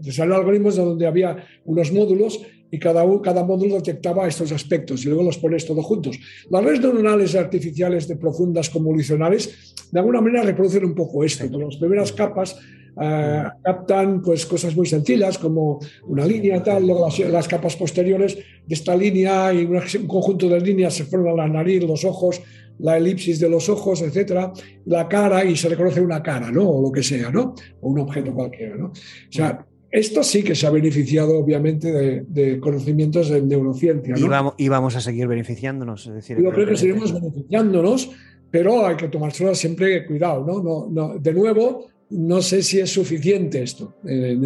desarrollar algoritmos donde había unos módulos y cada, cada módulo detectaba estos aspectos y luego los pones todos juntos. Las redes neuronales artificiales de profundas convolucionales de alguna manera reproducen un poco esto. Las primeras capas eh, captan pues, cosas muy sencillas como una línea tal, luego las, capas posteriores de esta línea y un conjunto de líneas se forman la nariz, los ojos, la elipsis de los ojos, etcétera, la cara y se reconoce una cara, ¿no? O lo que sea, ¿no? O un objeto cualquiera, ¿no? O sea, esto sí que se ha beneficiado, obviamente, de, conocimientos de neurociencia. ¿no? Y, vamos, a seguir beneficiándonos. Es decir, Yo creo que seguiremos beneficiándonos, pero hay que tomárselo siempre cuidado. ¿no? No, De nuevo, no sé si es suficiente esto. Eh,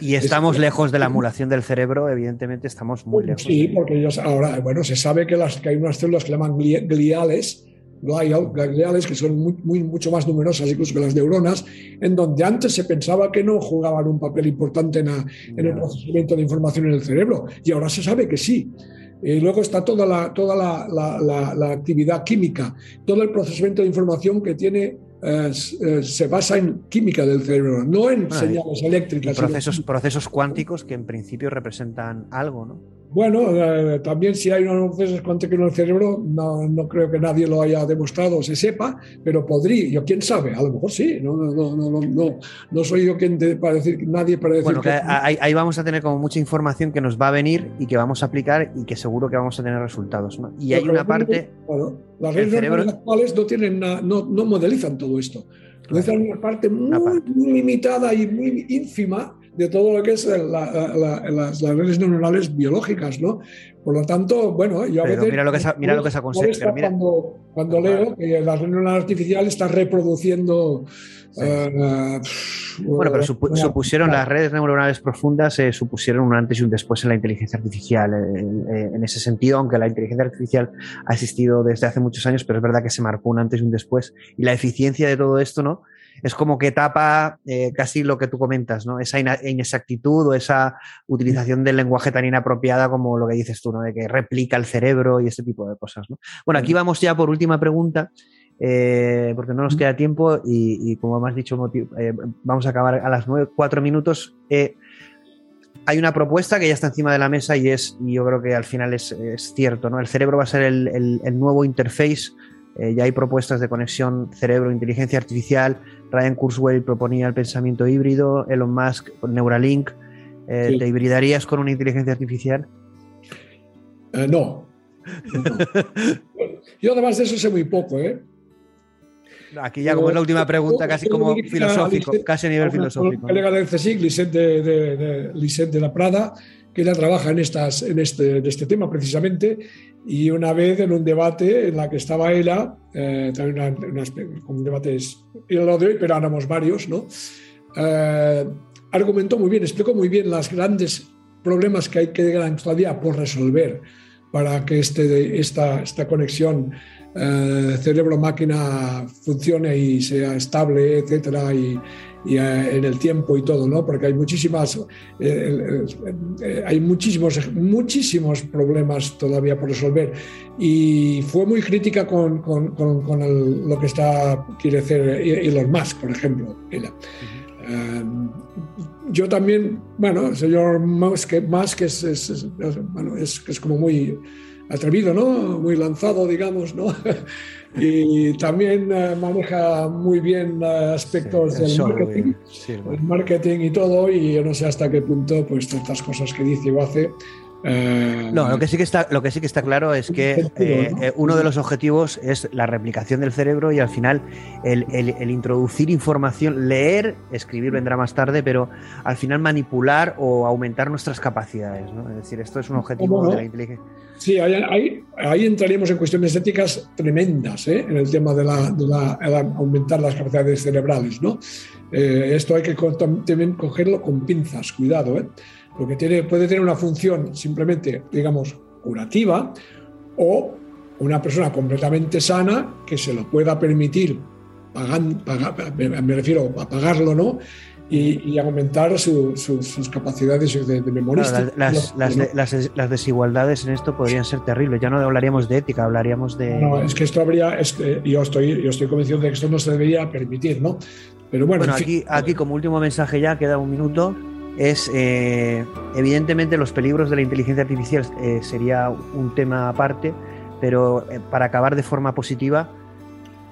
y estamos lejos de la emulación del cerebro, evidentemente estamos muy lejos. Sí, porque ellos ahora, bueno, se sabe que, las, que hay unas células que llaman gliales, gliales, que son muy, mucho más numerosas incluso que las neuronas, en donde antes se pensaba que no jugaban un papel importante en, el procesamiento de información en el cerebro, y ahora se sabe que sí. Y luego está toda, la, toda la, actividad química, todo el procesamiento de información que tiene eh, eh, se basa en química del cerebro, no en señales eléctricas. procesos, procesos cuánticos que en principio representan algo, ¿no? Bueno, eh, también si hay unos procesos cuánticos en el cerebro, no, no, creo que nadie lo haya demostrado o se sepa, pero podría, yo quién sabe, a lo mejor sí, no, no, no, no, no soy yo quien para decir, nadie para decir. Bueno, que ahí, vamos a tener como mucha información que nos va a venir y que vamos a aplicar y que seguro que vamos a tener resultados. Y hay una parte. las redes cerebro... actuales no, tienen, no, no modelizan todo esto. Modelizan una parte muy, muy limitada y muy ínfima de todo lo que es las, redes neuronales biológicas, ¿no? Por lo tanto, bueno, yo a veces... Mira lo que se, mira lo que se aconseja. Cuando, cuando leo que la red neuronal artificial está reproduciendo... Eh, bueno, pero supusieron las redes neuronales profundas, eh, supusieron un antes y un después en la inteligencia artificial. Eh, en ese sentido, aunque la inteligencia artificial ha existido desde hace muchos años, pero es verdad que se marcó un antes y un después. Y la eficiencia de todo esto, ¿no? Es como que tapa eh, casi lo que tú comentas, ¿no? Esa inexactitud o esa utilización del lenguaje tan inapropiada como lo que dices tú, ¿no? De que replica el cerebro y ese tipo de cosas, ¿no? Bueno, aquí vamos ya por última pregunta. Eh, porque no nos queda tiempo y, como has dicho, eh, vamos a acabar a las nueve, cuatro minutos. hay una propuesta que ya está encima de la mesa y es, y yo creo que al final es, cierto, ¿no? El cerebro va a ser el, el nuevo interface eh, ya hay propuestas de conexión cerebro-inteligencia artificial. Ryan Kurzweil proponía el pensamiento híbrido, Elon Musk Neuralink. Eh, ¿Te hibridarías con una inteligencia artificial? Eh, no. Yo además de eso sé muy poco, Aquí ya como es la última pregunta, casi como filosófico, casi a nivel filosófico. colega del CSIC, Lisette de, de la Prada, que ella trabaja en, estas, en, este, en este tema precisamente, y una vez en un debate en la que estaba ella, eh, también un debate, era lo de hoy, pero éramos varios, ¿no? Eh, argumentó muy bien, explicó muy bien los grandes problemas que hay que todavía por resolver para que este, esta, esta conexión eh, cerebro-máquina funcione y sea estable, etcétera, y eh, en el tiempo y todo, ¿no? Porque hay muchísimas, eh, eh, hay muchísimos, muchísimos problemas todavía por resolver. Y fue muy crítica con, con, con, lo que está, quiere hacer Elon Musk, por ejemplo. yo también, bueno, el señor Musk, Musk es, es, bueno, es, es como muy atrevido, ¿no? Muy lanzado, digamos, ¿no? y también eh, maneja muy bien eh, aspectos del marketing, el marketing y todo, y yo no sé hasta qué punto, pues, estas cosas que dice o hace eh, no, lo que, sí que está, lo que sí que está claro es que eh, uno de los objetivos es la replicación del cerebro y al final el, introducir información, leer, escribir vendrá más tarde, pero al final manipular o aumentar nuestras capacidades. Es decir, esto es un objetivo de la inteligencia. Sí, ahí, ahí, entraríamos en cuestiones éticas tremendas en el tema de, la, aumentar las capacidades cerebrales. ¿no? esto hay que cogerlo con pinzas, cuidado. ¿eh? porque tiene, puede tener una función simplemente, digamos, curativa o, una persona completamente sana que se lo pueda permitir, pagan, me refiero a pagarlo, ¿no? Y, aumentar sus capacidades de, memoria. las, las, desigualdades en esto podrían ser terribles. Ya no hablaríamos de ética, hablaríamos de. No, es que esto habría. yo, estoy, yo estoy convencido de que esto no se debería permitir, ¿no? Pero bueno. aquí, aquí, como último mensaje ya, queda un minuto es eh, evidentemente los peligros de la inteligencia artificial eh, sería un tema aparte, pero eh, para acabar de forma positiva,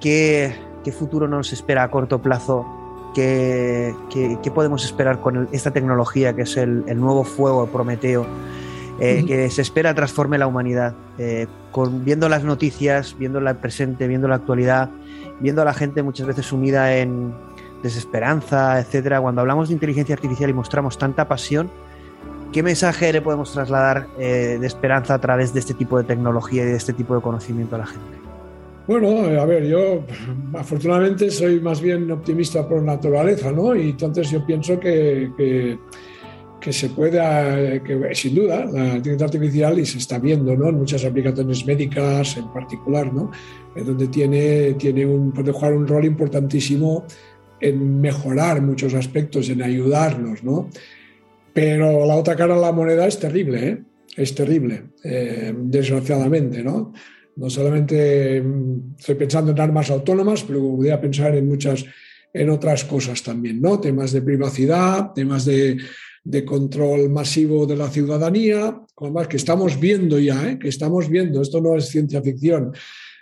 ¿qué, futuro nos espera a corto plazo? ¿Qué, podemos esperar con esta tecnología que es el, nuevo fuego Prometeo? que se espera transforme la humanidad. con, viendo las noticias, viendo el presente, viendo la actualidad, viendo a la gente muchas veces sumida en, desesperanza, etcétera, cuando hablamos de inteligencia artificial y mostramos tanta pasión, ¿qué mensaje le podemos trasladar eh, de esperanza a través de este tipo de tecnología y de este tipo de conocimiento a la gente? Bueno, eh, a ver, yo afortunadamente soy más bien optimista por naturaleza, ¿no? Y entonces yo pienso que, que, se puede, que sin duda, la inteligencia artificial y se está viendo, ¿no? En muchas aplicaciones médicas en particular, ¿no? donde tiene, tiene un, puede jugar un rol importantísimo en mejorar muchos aspectos, en ayudarnos, ¿no? Pero la otra cara de la moneda es terrible, ¿eh? Es terrible, eh, desgraciadamente, ¿no? No solamente mm, estoy pensando en armas autónomas, pero podría pensar en muchas, en otras cosas también, ¿no? Temas de privacidad, temas de, de control masivo de la ciudadanía, con más que estamos viendo ya, ¿eh? que estamos viendo, esto no es ciencia ficción.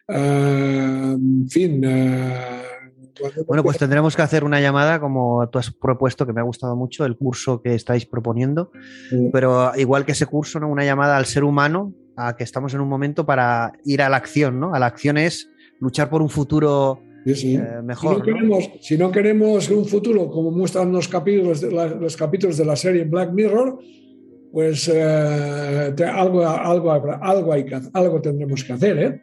Uh, en fin, uh, bueno, pues tendremos que hacer una llamada, como tú has propuesto, que me ha gustado mucho, el curso que estáis proponiendo, pero igual que ese curso, ¿no? una llamada al ser humano, a que estamos en un momento para ir a la acción, ¿no? A la acción es luchar por un futuro eh, mejor. Si no, Queremos, un futuro como muestran los capítulos de la, los capítulos de la serie Black Mirror, pues eh, algo, algo, algo, hay que, algo tendremos que hacer, ¿eh?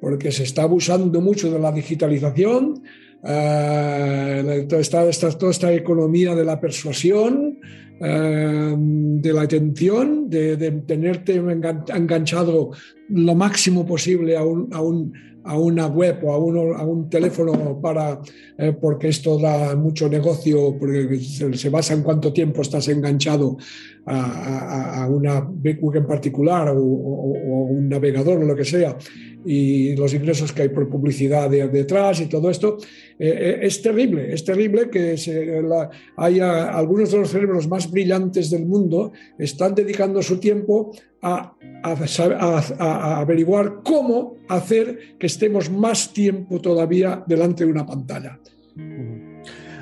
porque se está abusando mucho de la digitalización, eh, toda, esta, toda, esta, economía de la persuasión, eh, de la atención, de, tenerte enganchado lo máximo posible a un, a un, a una web o a, uno, a un teléfono para, eh, porque esto da mucho negocio, porque se, basa en cuánto tiempo estás enganchado a, una web en particular o, o, un navegador o lo que sea y los ingresos que hay por publicidad detrás y todo esto, eh, eh, es terrible, es terrible que haya algunos de los cerebros más brillantes del mundo están dedicando su tiempo a, a, averiguar cómo hacer que estemos más tiempo todavía delante de una pantalla.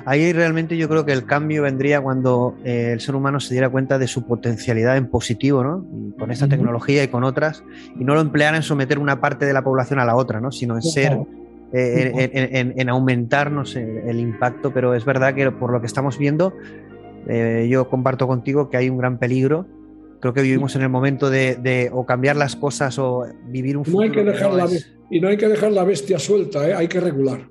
Ahí realmente yo creo que el cambio vendría cuando eh, el ser humano se diera cuenta de su potencialidad en positivo, ¿no? con esta tecnología y con otras, y no lo empleara en someter una parte de la población a la otra, ¿no? Sino en ser, eh, en, en, aumentarnos el, impacto, pero es verdad que por lo que estamos viendo, eh, yo comparto contigo que hay un gran peligro. Creo que vivimos en el momento de, o cambiar las cosas o vivir un futuro. hay que dejar la, Y no hay que dejar la bestia suelta, hay que regular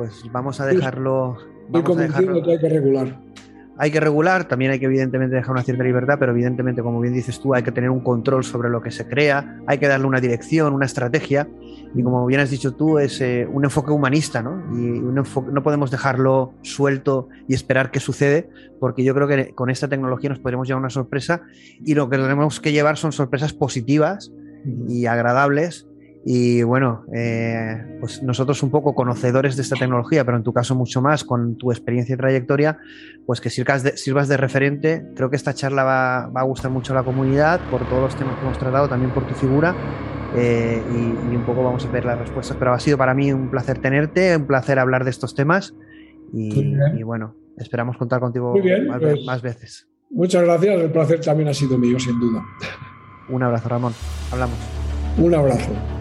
pues vamos a dejarlo. Estoy convencido que hay que regular. Hay que regular, también hay que evidentemente dejar una cierta libertad, pero evidentemente, como bien dices tú, hay que tener un control sobre lo que se crea, hay que darle una dirección, una estrategia, y como bien has dicho tú, es eh, un enfoque humanista, ¿no? Y no podemos dejarlo suelto y esperar que sucede, porque yo creo que con esta tecnología nos podremos llevar una sorpresa, y lo que tenemos que llevar son sorpresas positivas y agradables y bueno, eh, pues nosotros un poco conocedores de esta tecnología, pero en tu caso mucho más, con tu experiencia y trayectoria, pues que sirvas de, sirvas de referente. Creo que esta charla va, a gustar mucho a la comunidad por todos los temas que hemos tratado, también por tu figura. Eh, y, un poco vamos a ver las respuestas. Pero ha sido para mí un placer tenerte, un placer hablar de estos temas. Y, bueno, esperamos contar contigo pues más veces. Muchas gracias, el placer también ha sido mío, sin duda. Un abrazo, Ramón. Hablamos. Un abrazo.